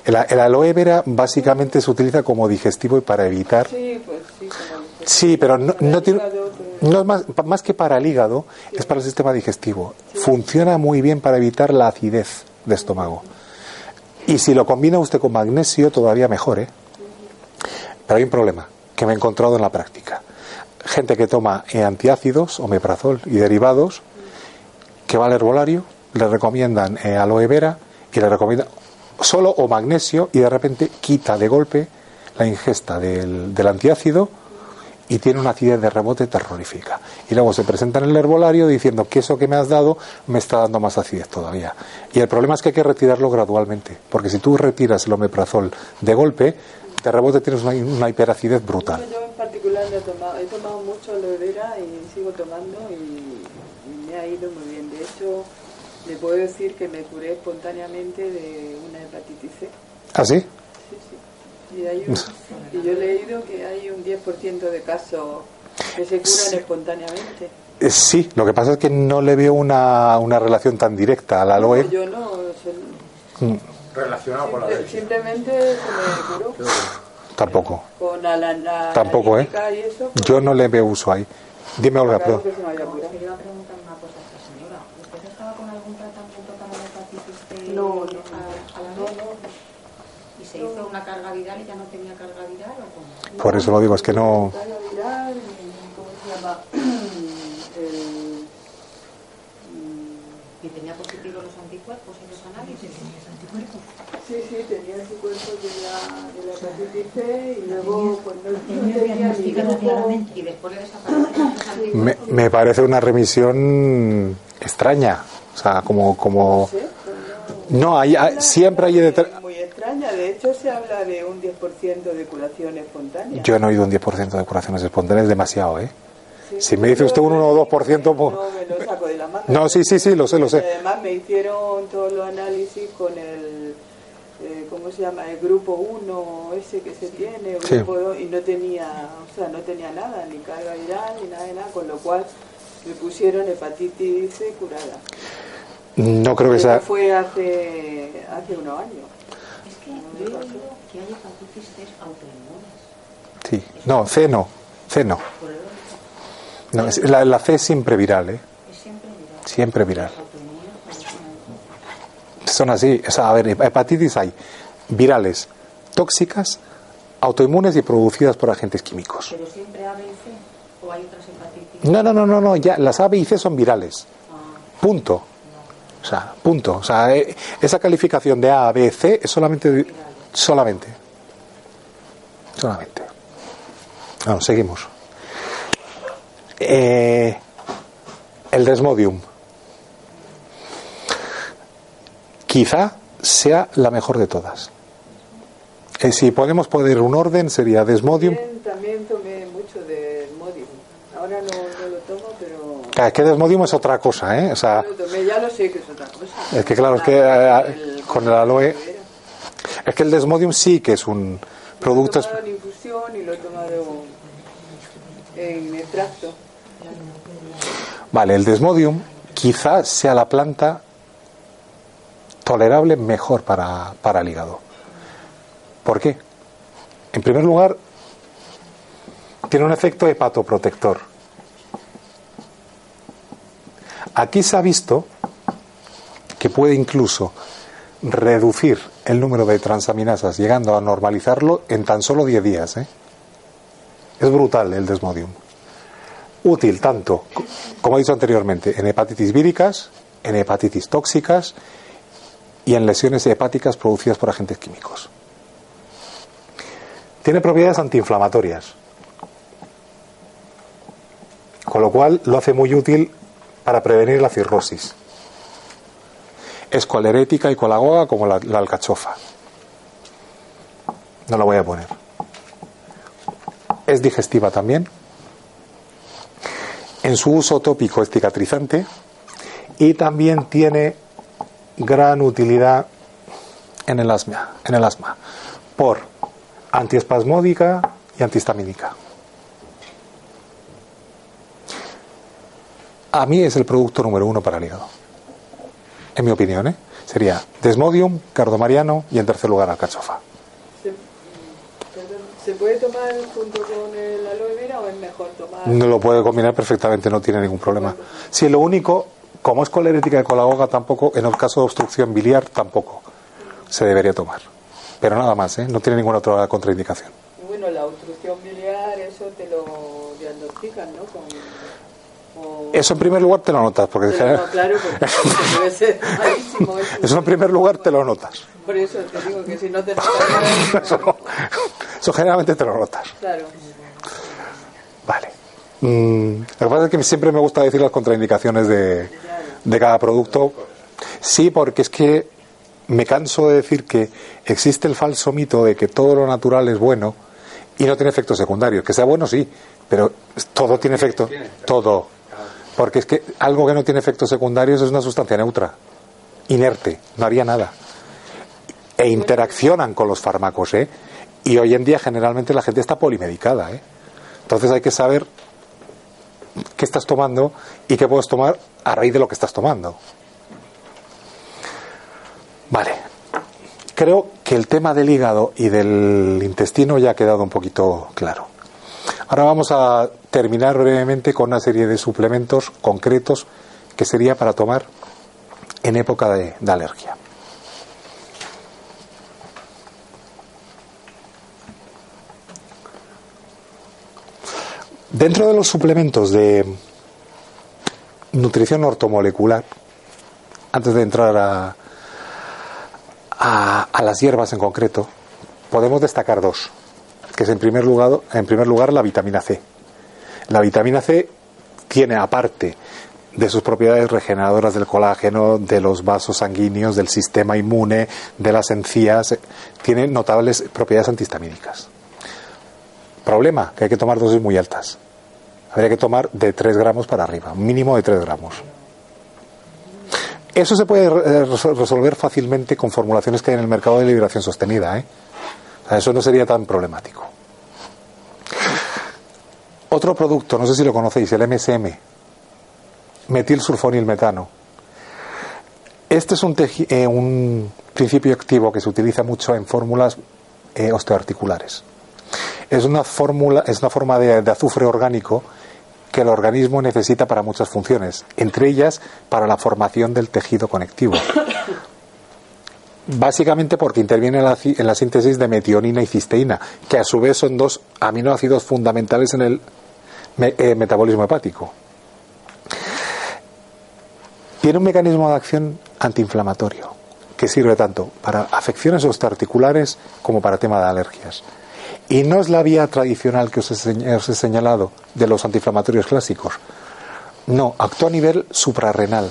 El, el aloe vera básicamente se utiliza como digestivo y para evitar. Sí, pues sí, como dices. Sí, pero no, tiene. pues, No es más, más que para el hígado, es para el sistema digestivo. Funciona muy bien para evitar la acidez de estómago. Y si lo combina usted con magnesio, todavía mejor, ¿eh? Pero hay un problema que me he encontrado en la práctica. Gente que toma antiácidos, omeprazol y derivados, que va al herbolario, le recomiendan eh, aloe vera y le recomiendan solo o magnesio y de repente quita de golpe la ingesta del antiácido y tiene una acidez de rebote terrorífica. Y luego se presenta en el herbolario diciendo que eso que me has dado me está dando más acidez todavía. Y el problema es que hay que retirarlo gradualmente, porque si tú retiras el omeprazol de golpe, de rebote tienes una, una hiperacidez brutal. Yo en particular lo he tomado, he tomado mucho aloe vera y sigo tomando y, y me ha ido muy bien. De hecho, le puedo decir que me curé espontáneamente de una hepatitis C. ¿Ah, sí? Sí, sí. Y, hay un- y yo he leído que hay un 10% de casos que se curan espontáneamente. Eh, Sí, lo que pasa es que no le veo una, una relación tan directa al aloe. No, yo no, se- Mm, Relacionado con la simple- alergia. simplemente se me curó. Tampoco. Con la, la, la Tampoco, ¿eh? y eso, pues, Yo no le veo uso ahí. Dime, Olga, claro perdón. que se me había curado. Quería preguntar una cosa a esta señora. ¿Usted estaba con algún tratamiento para la hepatitis C No, no, a, a la no, vez? no. ¿Y se hizo una carga viral y ya no tenía carga viral o cómo? Por eso lo digo, es que no. Ensayo viral, y, ¿cómo se llama? Mm, ¿Y tenía positivos los anticuerpos en los análisis? Sí, sí, tenía anticuerpos de la, de la hepatitis C y luego pues no, no tenía ni grupo. Y después de desaparecer los anticuerpos. Me, me parece una remisión extraña. O sea, como. como... No, hay, hay- siempre hay. deter- Muy, muy extraña, de hecho se habla de un 10% de curación espontánea. Yo no he oído un 10% de curaciones espontáneas, demasiado, ¿eh? Sí, si me dice usted un 1 o 2%, pues- No me lo saco de la manga. No, sí, sí, sí, lo sé, lo sé. Además me hicieron todos los análisis con el, eh, ¿cómo se llama? El grupo 1, ese que se tiene, Sí. grupo 2, y no tenía, o sea, no tenía nada, ni carga viral, ni nada de nada, con lo cual me pusieron hepatitis C curada. No creo que Eso sea. fue hace, hace unos años. Que yo he oído que hay hepatitis C autoinmunes. Sí. No, C no. C no. No, es- la, la C es siempre viral, ¿eh? es siempre viral. Siempre viral. Son así. O sea, a ver, hepatitis hay virales, tóxicas, autoinmunes y producidas por agentes químicos. Pero siempre A, B y C. ¿O hay otras hepatitis? No, no, no, no, no. Ya, las A, B y C son virales. Ah, Punto. O sea, punto. O sea, eh, esa calificación de A, B, C es solamente. Solamente. Solamente. Vamos, seguimos. Eh, el Desmodium. Quizá sea la mejor de todas. Eh, si podemos poner un orden, sería Desmodium tomé mucho de Modium. Ahora no, no lo tomo, pero... Claro, Es que Desmodium es otra cosa, ¿eh? O sea, Lo tomé, ya lo sé que es otra cosa. Es que claro, es que eh, con el aloe- es que el Desmodium sí que es un producto. Lo he tomado en infusión y lo he tomado en extracto. Vale, el desmodium quizás sea la planta tolerable mejor para, para el hígado. ¿Por qué? En primer lugar, tiene un efecto hepatoprotector. Aquí se ha visto que puede incluso reducir el número de transaminasas, llegando a normalizarlo en tan solo 10 días. ¿eh? Es brutal el desmodium. Útil tanto, como he dicho anteriormente, en hepatitis víricas, en hepatitis tóxicas y en lesiones hepáticas producidas por agentes químicos. Tiene propiedades antiinflamatorias, con lo cual lo hace muy útil para prevenir la cirrosis. Es colerética y colagoga como la, alcachofa. No la voy a poner. Es digestiva también. En su uso tópico es cicatrizante y también tiene gran utilidad en el asma, en el asma por antiespasmódica y antihistamínica. A mí es el producto número uno para el hígado. En mi opinión, ¿eh? Sería Desmodium, Cardomariano y en tercer lugar Alcachofa. ¿Se, perdón, ¿Se puede tomar junto con el aloe vera o es mejor tomar? No lo puede combinar perfectamente, no tiene ningún problema. Si lo único, como es colerética de colagoga, tampoco, en el caso de obstrucción biliar, tampoco se debería tomar. Pero nada más, ¿eh? no tiene ninguna otra contraindicación. Y bueno, la obstrucción biliar, eso te lo diagnostican, ¿no? Con, Eso en primer lugar te lo notas, porque no, claro, porque debe ser malísimo. eso. eso en primer lugar te lo notas. Por eso te digo que si no te notas Eso, no. Eso generalmente te lo notas. claro. Vale. Mm, lo que pasa es que siempre me gusta decir las contraindicaciones de, de cada producto. Sí, porque es que me canso de decir que existe el falso mito de que todo lo natural es bueno y no tiene efectos secundarios. Que sea bueno, sí, pero todo tiene efectos. Todo. Porque es que algo que no tiene efectos secundarios es una sustancia neutra, inerte, no haría nada. E interaccionan con los fármacos, ¿eh? Y hoy en día generalmente la gente está polimedicada, ¿eh? Entonces hay que saber qué estás tomando y qué puedes tomar a raíz de lo que estás tomando. Vale. Creo que el tema del hígado y del intestino ya ha quedado un poquito claro. Ahora vamos a terminar brevemente con una serie de suplementos concretos que sería para tomar en época de, alergia. Dentro de los suplementos de nutrición ortomolecular, antes de entrar a, a las hierbas en concreto, podemos destacar dos, que es en primer lugar, en primer lugar la vitamina C. La vitamina C tiene, aparte de sus propiedades regeneradoras del colágeno, de los vasos sanguíneos, del sistema inmune, de las encías, tiene notables propiedades antihistamínicas. Problema, que hay que tomar dosis muy altas. Habría que tomar de 3 gramos para arriba, un mínimo de 3 gramos. Eso se puede eh, resol- resolver fácilmente con formulaciones que hay en el mercado de liberación sostenida. ¿eh? Eso no sería tan problemático. Otro producto, no sé si lo conocéis, el MSM, metilsulfonilmetano. Este es eh, un principio activo que se utiliza mucho en fórmulas eh, osteoarticulares. Es una fórmula, es una forma de azufre orgánico que el organismo necesita para muchas funciones, entre ellas para la formación del tejido conectivo. Básicamente porque interviene en la, en la síntesis de metionina y cisteína, que a su vez son dos aminoácidos fundamentales en el eh, metabolismo hepático. Tiene un mecanismo de acción antiinflamatorio que sirve tanto para afecciones osteoarticulares como para tema de alergias. Y no es la vía tradicional que os he, os he señalado de los antiinflamatorios clásicos. No, actúa a nivel suprarrenal.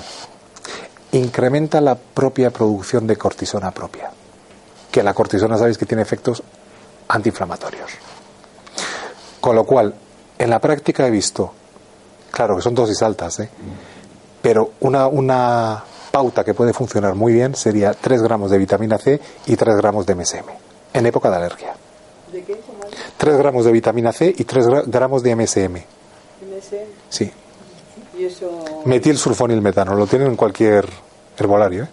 Incrementa la propia producción de cortisona propia. Que la cortisona sabéis que tiene efectos antiinflamatorios. Con lo cual, en la práctica he visto, claro que son dosis altas, ¿eh? pero una, una pauta que puede funcionar muy bien sería 3 gramos de vitamina C y 3 gramos de MSM en época de alergia. ¿De qué? ¿Cómo es? 3 gramos de vitamina C y 3 gra- gramos de MSM MS Sí. Y eso... Metilsulfonilmetano, lo tienen en cualquier herbolario. ¿eh?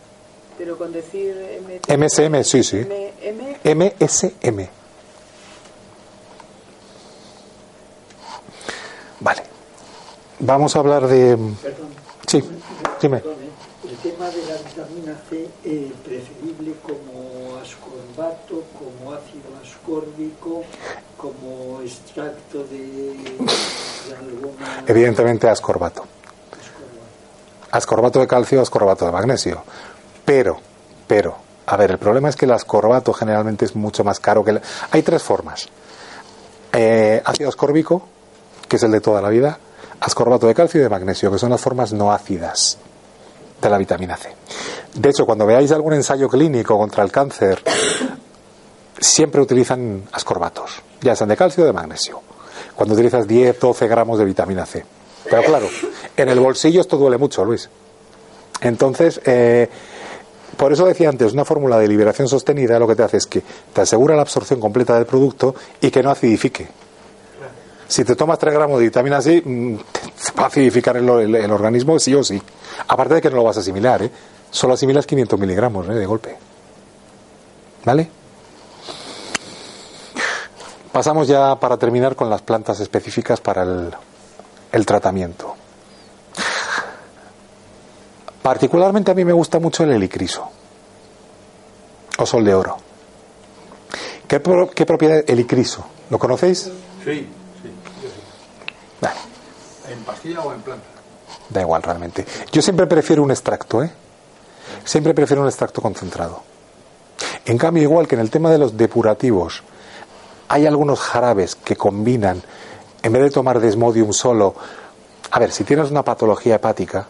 Pero con decir MSM, sí, sí. M, M, MSM. Vale. Vamos a hablar de. Perdón. Sí, dime. Perdón, ¿eh? El tema de la vitamina C eh, preferible como ascorbato, como ácido ascórbico, como extracto de, de alguna Evidentemente, ascorbato. ascorbato. Ascorbato de calcio, ascorbato de magnesio. Pero, pero, a ver, el problema es que el ascorbato generalmente es mucho más caro que el... Hay tres formas. Eh, ácido ascórbico, que es el de toda la vida, ascorbato de calcio y de magnesio, que son las formas no ácidas de la vitamina C. De hecho, cuando veáis algún ensayo clínico contra el cáncer, siempre utilizan ascorbatos, ya sean de calcio o de magnesio. Cuando utilizas 10, 12 gramos de vitamina C. Pero claro, en el bolsillo esto duele mucho, Luis. Entonces, eh, por eso decía antes, una fórmula de liberación sostenida lo que te hace es que te asegura la absorción completa del producto y que no acidifique. Si te tomas 3 gramos de vitamina C, mm, te va a acidificar el, organismo sí o sí. Aparte de que no lo vas a asimilar, ¿eh? Solo asimilas 500 miligramos ¿eh? de golpe. ¿Vale? Pasamos ya para terminar con las plantas específicas para el, el tratamiento. Particularmente a mí me gusta mucho el helicriso o sol de oro. ¿Qué, pro- qué propiedad helicriso? ¿Lo conocéis? Sí, sí. yo sí. Vale, ¿En pastilla o en planta? da igual realmente. Yo siempre prefiero un extracto, ¿eh? Siempre prefiero un extracto concentrado. En cambio, igual que en el tema de los depurativos, hay algunos jarabes que combinan, en vez de tomar desmodium solo, a ver, si tienes una patología hepática,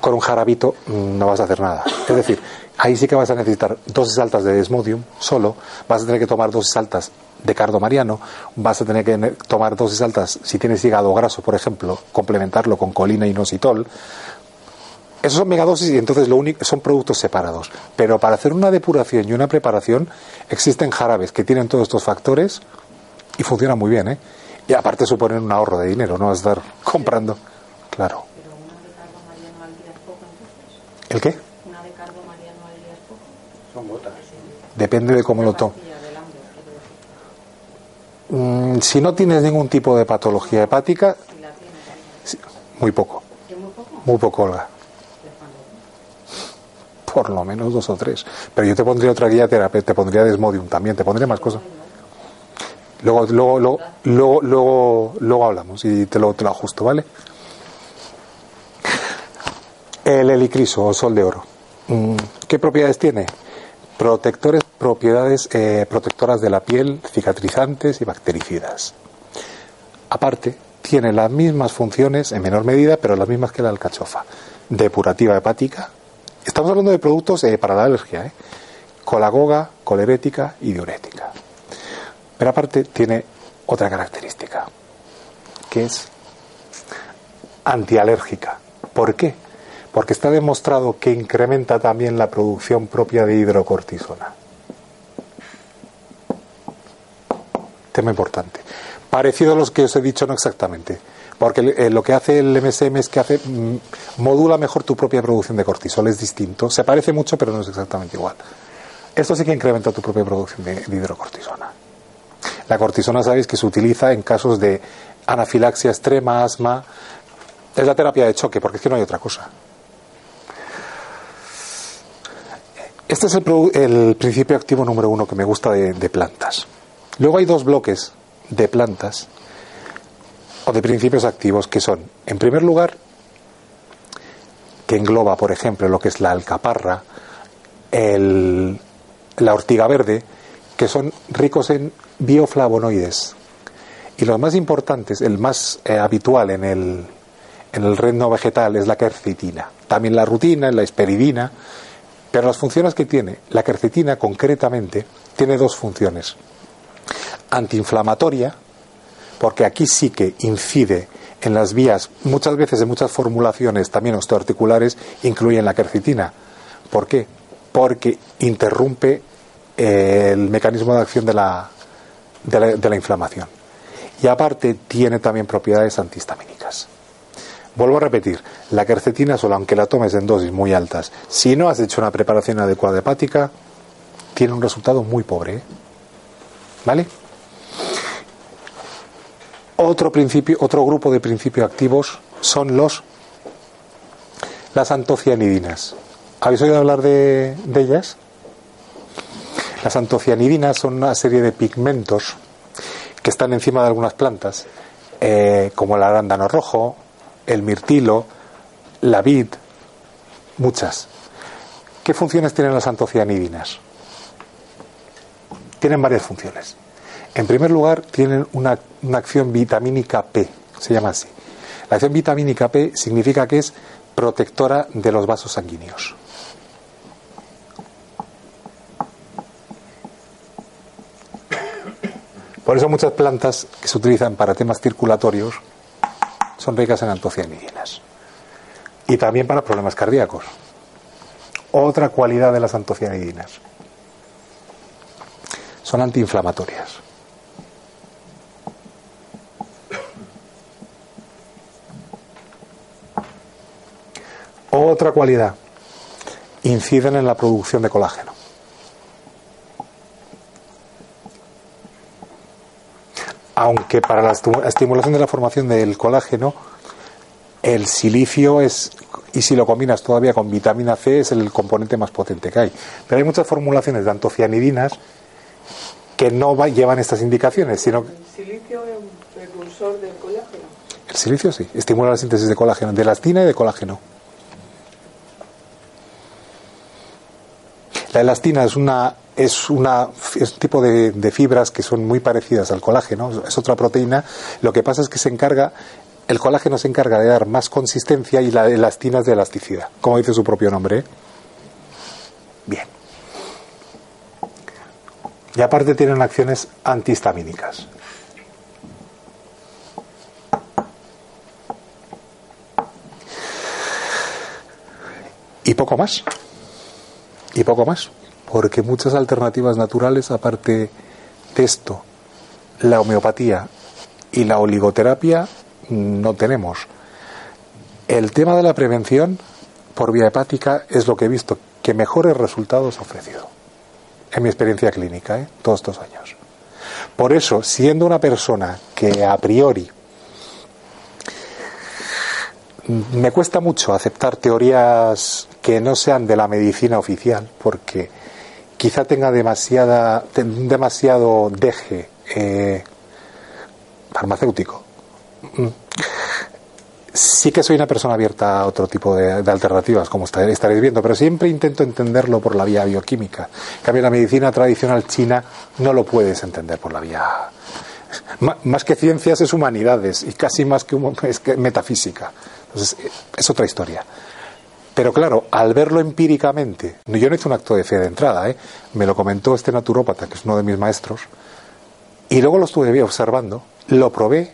con un jarabito mm, no vas a hacer nada. Es decir, ahí sí que vas a necesitar dosis altas de desmodium solo, vas a tener que tomar dosis altas de cardomariano, vas a tener que tomar dosis altas, si tienes hígado graso, por ejemplo, complementarlo con colina y inositol. Esos son megadosis y entonces lo único son productos separados. Pero para hacer una depuración y una preparación existen jarabes que tienen todos estos factores y funcionan muy bien, ¿eh? Y aparte suponen un ahorro de dinero, no vas a estar comprando. Claro. Pero una de cardo mariano al día es poco, entonces. ¿El qué? Una de cardo mariano al día es poco. Son gotas. Depende de cómo lo tomes. Mm, si no tienes ningún tipo de patología hepática, Si la tienes, ahí. sí, muy poco, ¿Es muy poco? muy poco, Olga. Por lo menos dos o tres. Pero yo te pondría otra guía terapéutica, te pondría desmodium también, te pondría más cosas. Luego, luego, luego, luego, luego, luego hablamos y te lo, te lo ajusto, ¿vale? El helicriso o sol de oro. Mm, ¿Qué propiedades tiene? Protectores, propiedades eh, protectoras de la piel, cicatrizantes y bactericidas. Aparte, tiene las mismas funciones, en menor medida, pero las mismas que la alcachofa. Depurativa hepática. Estamos hablando de productos eh, para la alergia, ¿eh? Colagoga, colerética y diurética. Pero aparte tiene otra característica, que es antialérgica. ¿Por qué? Porque está demostrado que incrementa también la producción propia de hidrocortisona. Tema importante. Parecido a los que os he dicho, no exactamente. Porque eh, lo que hace el MSM es que hace, mm, modula mejor tu propia producción de cortisol. Es distinto. Se parece mucho, pero no es exactamente igual. Esto sí que incrementa tu propia producción de, hidrocortisona. La cortisona sabéis que se utiliza en casos de anafilaxia extrema, asma. Es la terapia de choque, porque es que no hay otra cosa. Este es el, el principio activo número uno que me gusta de plantas. Luego hay dos bloques de plantas o de principios activos que son, en primer lugar, que engloba, por ejemplo, lo que es la alcaparra, el- la ortiga verde, que son ricos en bioflavonoides. Y los más importantes, el más eh, habitual en el, en el vegetal es la quercetina. También la rutina, la esperidina. Pero las funciones que tiene, la quercetina concretamente, tiene dos funciones. Antiinflamatoria, porque aquí sí que incide en las vías, muchas veces en muchas formulaciones también osteoarticulares incluyen la quercetina. ¿Por qué? Porque interrumpe eh, el mecanismo de acción de la, de la, de la inflamación. y aparte tiene también propiedades antihistamínicas. Vuelvo a repetir, la quercetina solo, aunque la tomes en dosis muy altas, si no has hecho una preparación adecuada hepática, tiene un resultado muy pobre. ¿Vale? Otro, grupo de principios activos son los las antocianidinas. ¿Habéis oído hablar de, de ellas? Las antocianidinas son una serie de pigmentos que están encima de algunas plantas, eh, como el arándano rojo, el mirtilo, la vid, muchas. ¿Qué funciones tienen las antocianidinas? Tienen varias funciones. En primer lugar, tienen una, acción vitamínica P, se llama así. La acción vitamínica P significa que es protectora de los vasos sanguíneos. Por eso muchas plantas que se utilizan para temas circulatorios son ricas en antocianidinas. Y también para problemas cardíacos. Otra cualidad de las antocianidinas. Son antiinflamatorias. Otra cualidad. Inciden en la producción de colágeno. aunque para la estimulación de la formación del colágeno, el silicio es, y si lo combinas todavía con vitamina C, es el componente más potente que hay. Pero hay muchas formulaciones de antocianidinas que no llevan estas indicaciones, sino ¿El silicio es un precursor del colágeno? El silicio sí, estimula la síntesis de colágeno, de elastina y de colágeno. La elastina es una es, una, es un tipo de, fibras que son muy parecidas al colágeno, es otra proteína. Lo que pasa es que se encarga, el colágeno se encarga de dar más consistencia y la elastina es de elasticidad, como dice su propio nombre. ¿eh? Bien. Y aparte tienen acciones antihistamínicas. Y poco más. Y poco más porque muchas alternativas naturales, aparte de esto, la homeopatía y la oligoterapia, no tenemos. El tema de la prevención por vía hepática es lo que he visto que mejores resultados ha ofrecido en mi experiencia clínica, ¿eh? todos estos años. Por eso, siendo una persona que a priori me cuesta mucho aceptar teorías que no sean de la medicina oficial, porque quizá tenga demasiada, demasiado deje eh, farmacéutico. Mm. Sí que soy una persona abierta a otro tipo de, alternativas, como estaréis viendo, pero siempre intento entenderlo por la vía bioquímica. En cambio, la medicina tradicional china no lo puedes entender por la vía. Más que ciencias es humanidades y casi más que, es que metafísica. Entonces, es otra historia. Pero claro, al verlo empíricamente, yo no hice un acto de fe de entrada, ¿eh? me lo comentó este naturópata, que es uno de mis maestros, y luego lo estuve observando, lo probé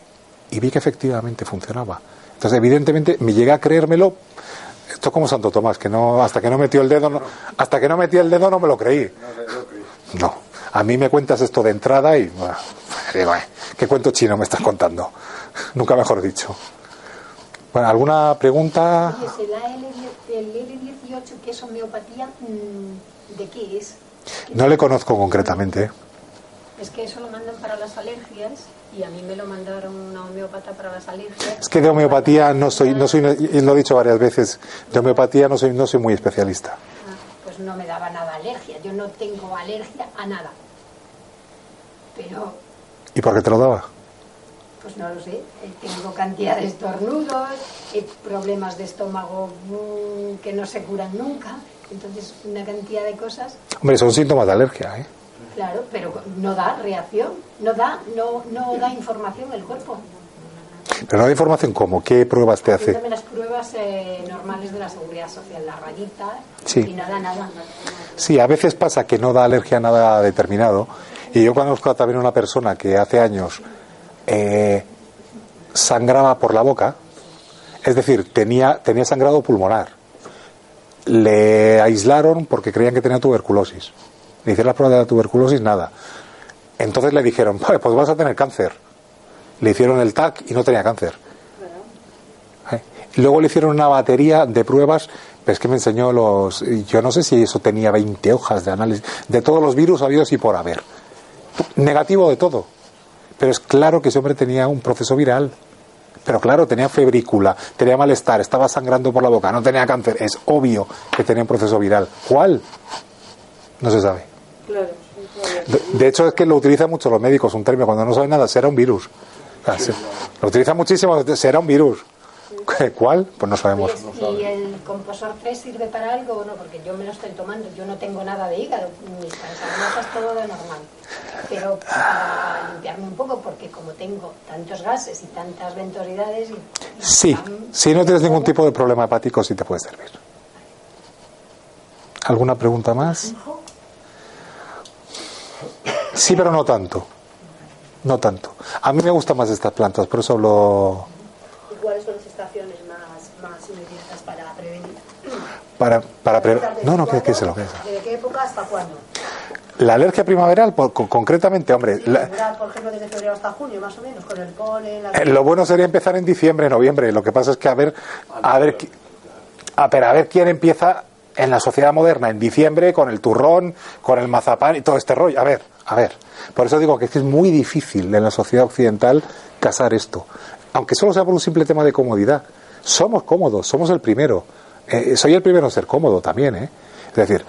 y vi que efectivamente funcionaba. Entonces, evidentemente, me llegué a creérmelo. Esto es como Santo Tomás, que no, hasta que no metió el dedo, no, hasta que no metí el dedo no me lo creí. No, a mí me cuentas esto de entrada y eh, ¿qué cuento chino me estás contando? Nunca mejor dicho. Bueno, ¿alguna pregunta? el L18, que es homeopatía, mm, ¿de qué es? No le conozco concretamente. Es que eso lo mandan para las alergias y a mí me lo mandaron una homeopata para las alergias. Es que de homeopatía no soy, no soy, lo he dicho varias veces, de homeopatía no soy, no soy muy especialista. Ah, pues no me daba nada alergia, yo no tengo alergia a nada. Pero. ¿Y por qué te lo daba? Pues no lo sé, eh, tengo cantidad de estornudos, eh, problemas de estómago mm, que no se curan nunca, entonces una cantidad de cosas. Hombre, son síntomas de alergia, ¿eh? Claro, pero no da reacción, no da, no, no da información el cuerpo. Pero no da información cómo, ¿qué pruebas te hace? las pruebas eh, normales de la seguridad social, la rayita sí. y nada, nada. Sí, a veces pasa que no da alergia a nada determinado. Y yo conozco también a una persona que hace años eh, sangraba por la boca, es decir, tenía, tenía sangrado pulmonar. Le aislaron porque creían que tenía tuberculosis. Le hicieron la prueba de la tuberculosis, nada. Entonces le dijeron, pues vas a tener cáncer. Le hicieron el TAC y no tenía cáncer. ¿Eh? Luego le hicieron una batería de pruebas, pues que me enseñó los. Yo no sé si eso tenía 20 hojas de análisis, de todos los virus habidos y por haber. Negativo de todo. Pero es claro que ese hombre tenía un proceso viral. Pero claro, tenía febrícula, tenía malestar, estaba sangrando por la boca, no tenía cáncer. Es obvio que tenía un proceso viral. ¿Cuál? No se sabe. Claro, De, de hecho, es que lo utilizan mucho los médicos, un término, cuando no saben nada, será un virus. Lo utilizan muchísimo, será un virus. ¿Cuál? Pues no sabemos. ¿Y el composor 3 sirve para algo o no? Porque yo me lo estoy tomando, yo no tengo nada de hígado, mis todo de normal. Pero para limpiarme un poco, porque como tengo tantos gases y tantas ventosidades... Y, y Sí, si no tienes ningún tipo de problema hepático, sí te puede servir. ¿Alguna pregunta más? Sí, pero no tanto. No tanto. A mí me gustan más estas plantas, por eso hablo ¿Y cuáles son las estaciones más, más inmediatas para prevenir? para, para pre- No, no, que, que se lo que es. ¿Desde qué época hasta cuándo? La alergia primaveral, por- con- concretamente, hombre, la- por ejemplo, desde febrero hasta junio, más o menos, con el polen, la... Eh, Lo bueno sería empezar en diciembre, noviembre. Lo que pasa es que a ver, a ver, a ver, a ver quién empieza en la sociedad moderna en diciembre con el turrón, con el mazapán y todo este rollo. A ver, a ver. Por eso digo que es que es muy difícil en la sociedad occidental casar esto, aunque solo sea por un simple tema de comodidad. Somos cómodos, somos el primero. Eh, soy el primero en ser cómodo también, ¿eh? Es decir,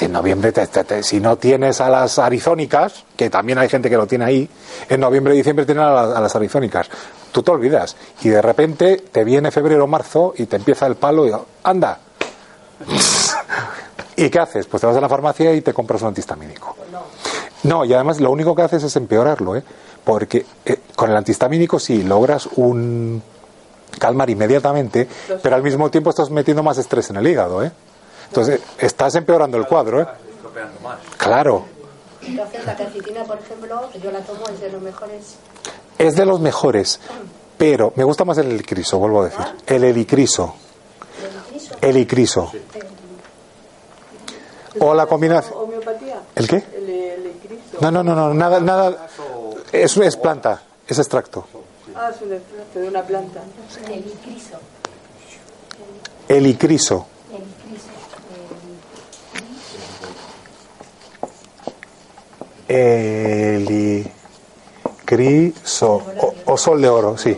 en noviembre, te- te- te- si no tienes a las arizónicas, que también hay gente que lo tiene ahí, en noviembre y diciembre tienen a, las- a las arizónicas. Tú te olvidas. Y de repente te viene febrero o marzo y te empieza el palo y anda. ¿Y qué haces? Pues te vas a la farmacia y te compras un antihistamínico. No, y además lo único que haces es empeorarlo, ¿eh? Porque eh, con el antihistamínico sí logras un calmar inmediatamente, pero al mismo tiempo estás metiendo más estrés en el hígado, ¿eh? Entonces, estás empeorando el cuadro, ¿eh? Claro. Entonces, la quercitina, por ejemplo, yo la tomo, es de los mejores... Es de los mejores, pero me gusta más el helicriso, vuelvo a decir. El helicriso. Helicriso. O la combinación. ¿Homeopatía? ¿El qué? El, el. No, no, no, no, nada, nada. Es, es planta, es extracto. Ah, es un extracto de una planta. El icriso. Helicriso. El icriso. Helicriso. O, o sol de oro, sí.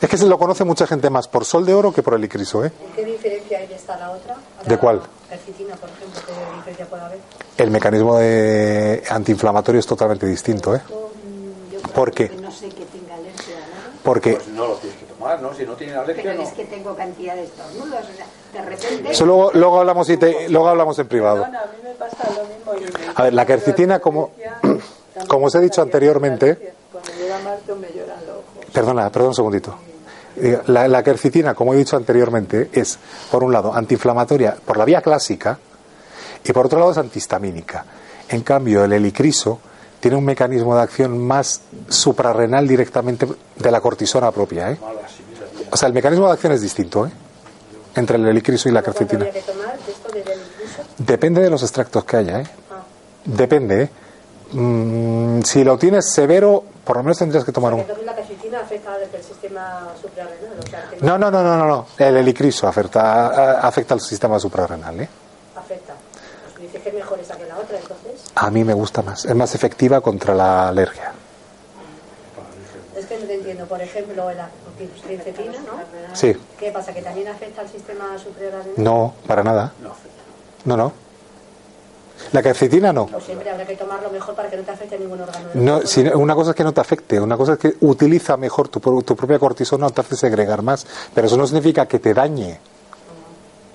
Es que se lo conoce mucha gente más por sol de oro que por helicriso, ¿eh? ¿Qué diferencia hay de esta a la otra? ¿De cuál? Quercitina, por ejemplo, ¿qué diferencia puede haber? El mecanismo de antiinflamatorio es totalmente distinto, ¿eh? ¿Por qué? No sé que tenga alergia a nada. Porque Pues no lo tienes que tomar, ¿no? Si no tienes alergia, Pero no. es que tengo cantidad de estornudos. o sea, de repente. eso luego, luego hablamos y te- luego hablamos en privado. Perdona, a mí me pasa lo mismo. y me- A ver, la quercitina, como- como os he dicho anteriormente- Cuando llega me lloran los ojos. Perdona, perdón un segundito. La, la quercitina, como he dicho anteriormente, es, por un lado, antiinflamatoria por la vía clásica y por otro lado es antihistamínica. En cambio, el helicriso tiene un mecanismo de acción más suprarrenal directamente de la cortisona propia. ¿eh? O sea, el mecanismo de acción es distinto ¿eh? Entre el helicriso y la ¿Cuánto quercetina. habría que tomar de esto desde el incluso? Depende de los extractos que haya. ¿eh? Depende. ¿eh? Mm, si lo tienes severo, por lo menos tendrías que tomar un... La quercitina afecta el sistema suprarrenal, No, no, no, no, no, no. El helicriso afecta, afecta al sistema suprarrenal. ¿eh? afecta. Pues dice que es mejor esa que la otra, entonces. A mí me gusta más. Es más efectiva contra la alergia. Es que no te entiendo, por ejemplo, la quercetina, ¿no? Sí. ¿Qué pasa? ¿Que también afecta al sistema? No, para nada. No, no. La quercetina no. Pues siempre habrá que tomarlo mejor para que no te afecte ningún órgano. No, si- una cosa es que no te afecte, una cosa es que utiliza mejor tu, pro- tu propia cortisona, te hace segregar más, pero eso no significa que te dañe.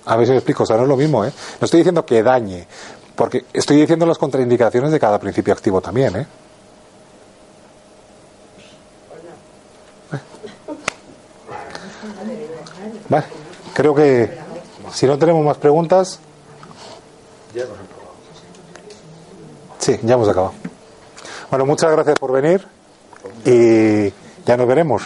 A ver si me explico, o sea, no es lo mismo, ¿eh? No estoy diciendo que dañe, porque estoy diciendo las contraindicaciones de cada principio activo también, ¿eh? Vale, creo que si no tenemos más preguntas, sí, ya hemos acabado. Bueno, muchas gracias por venir y ya nos veremos.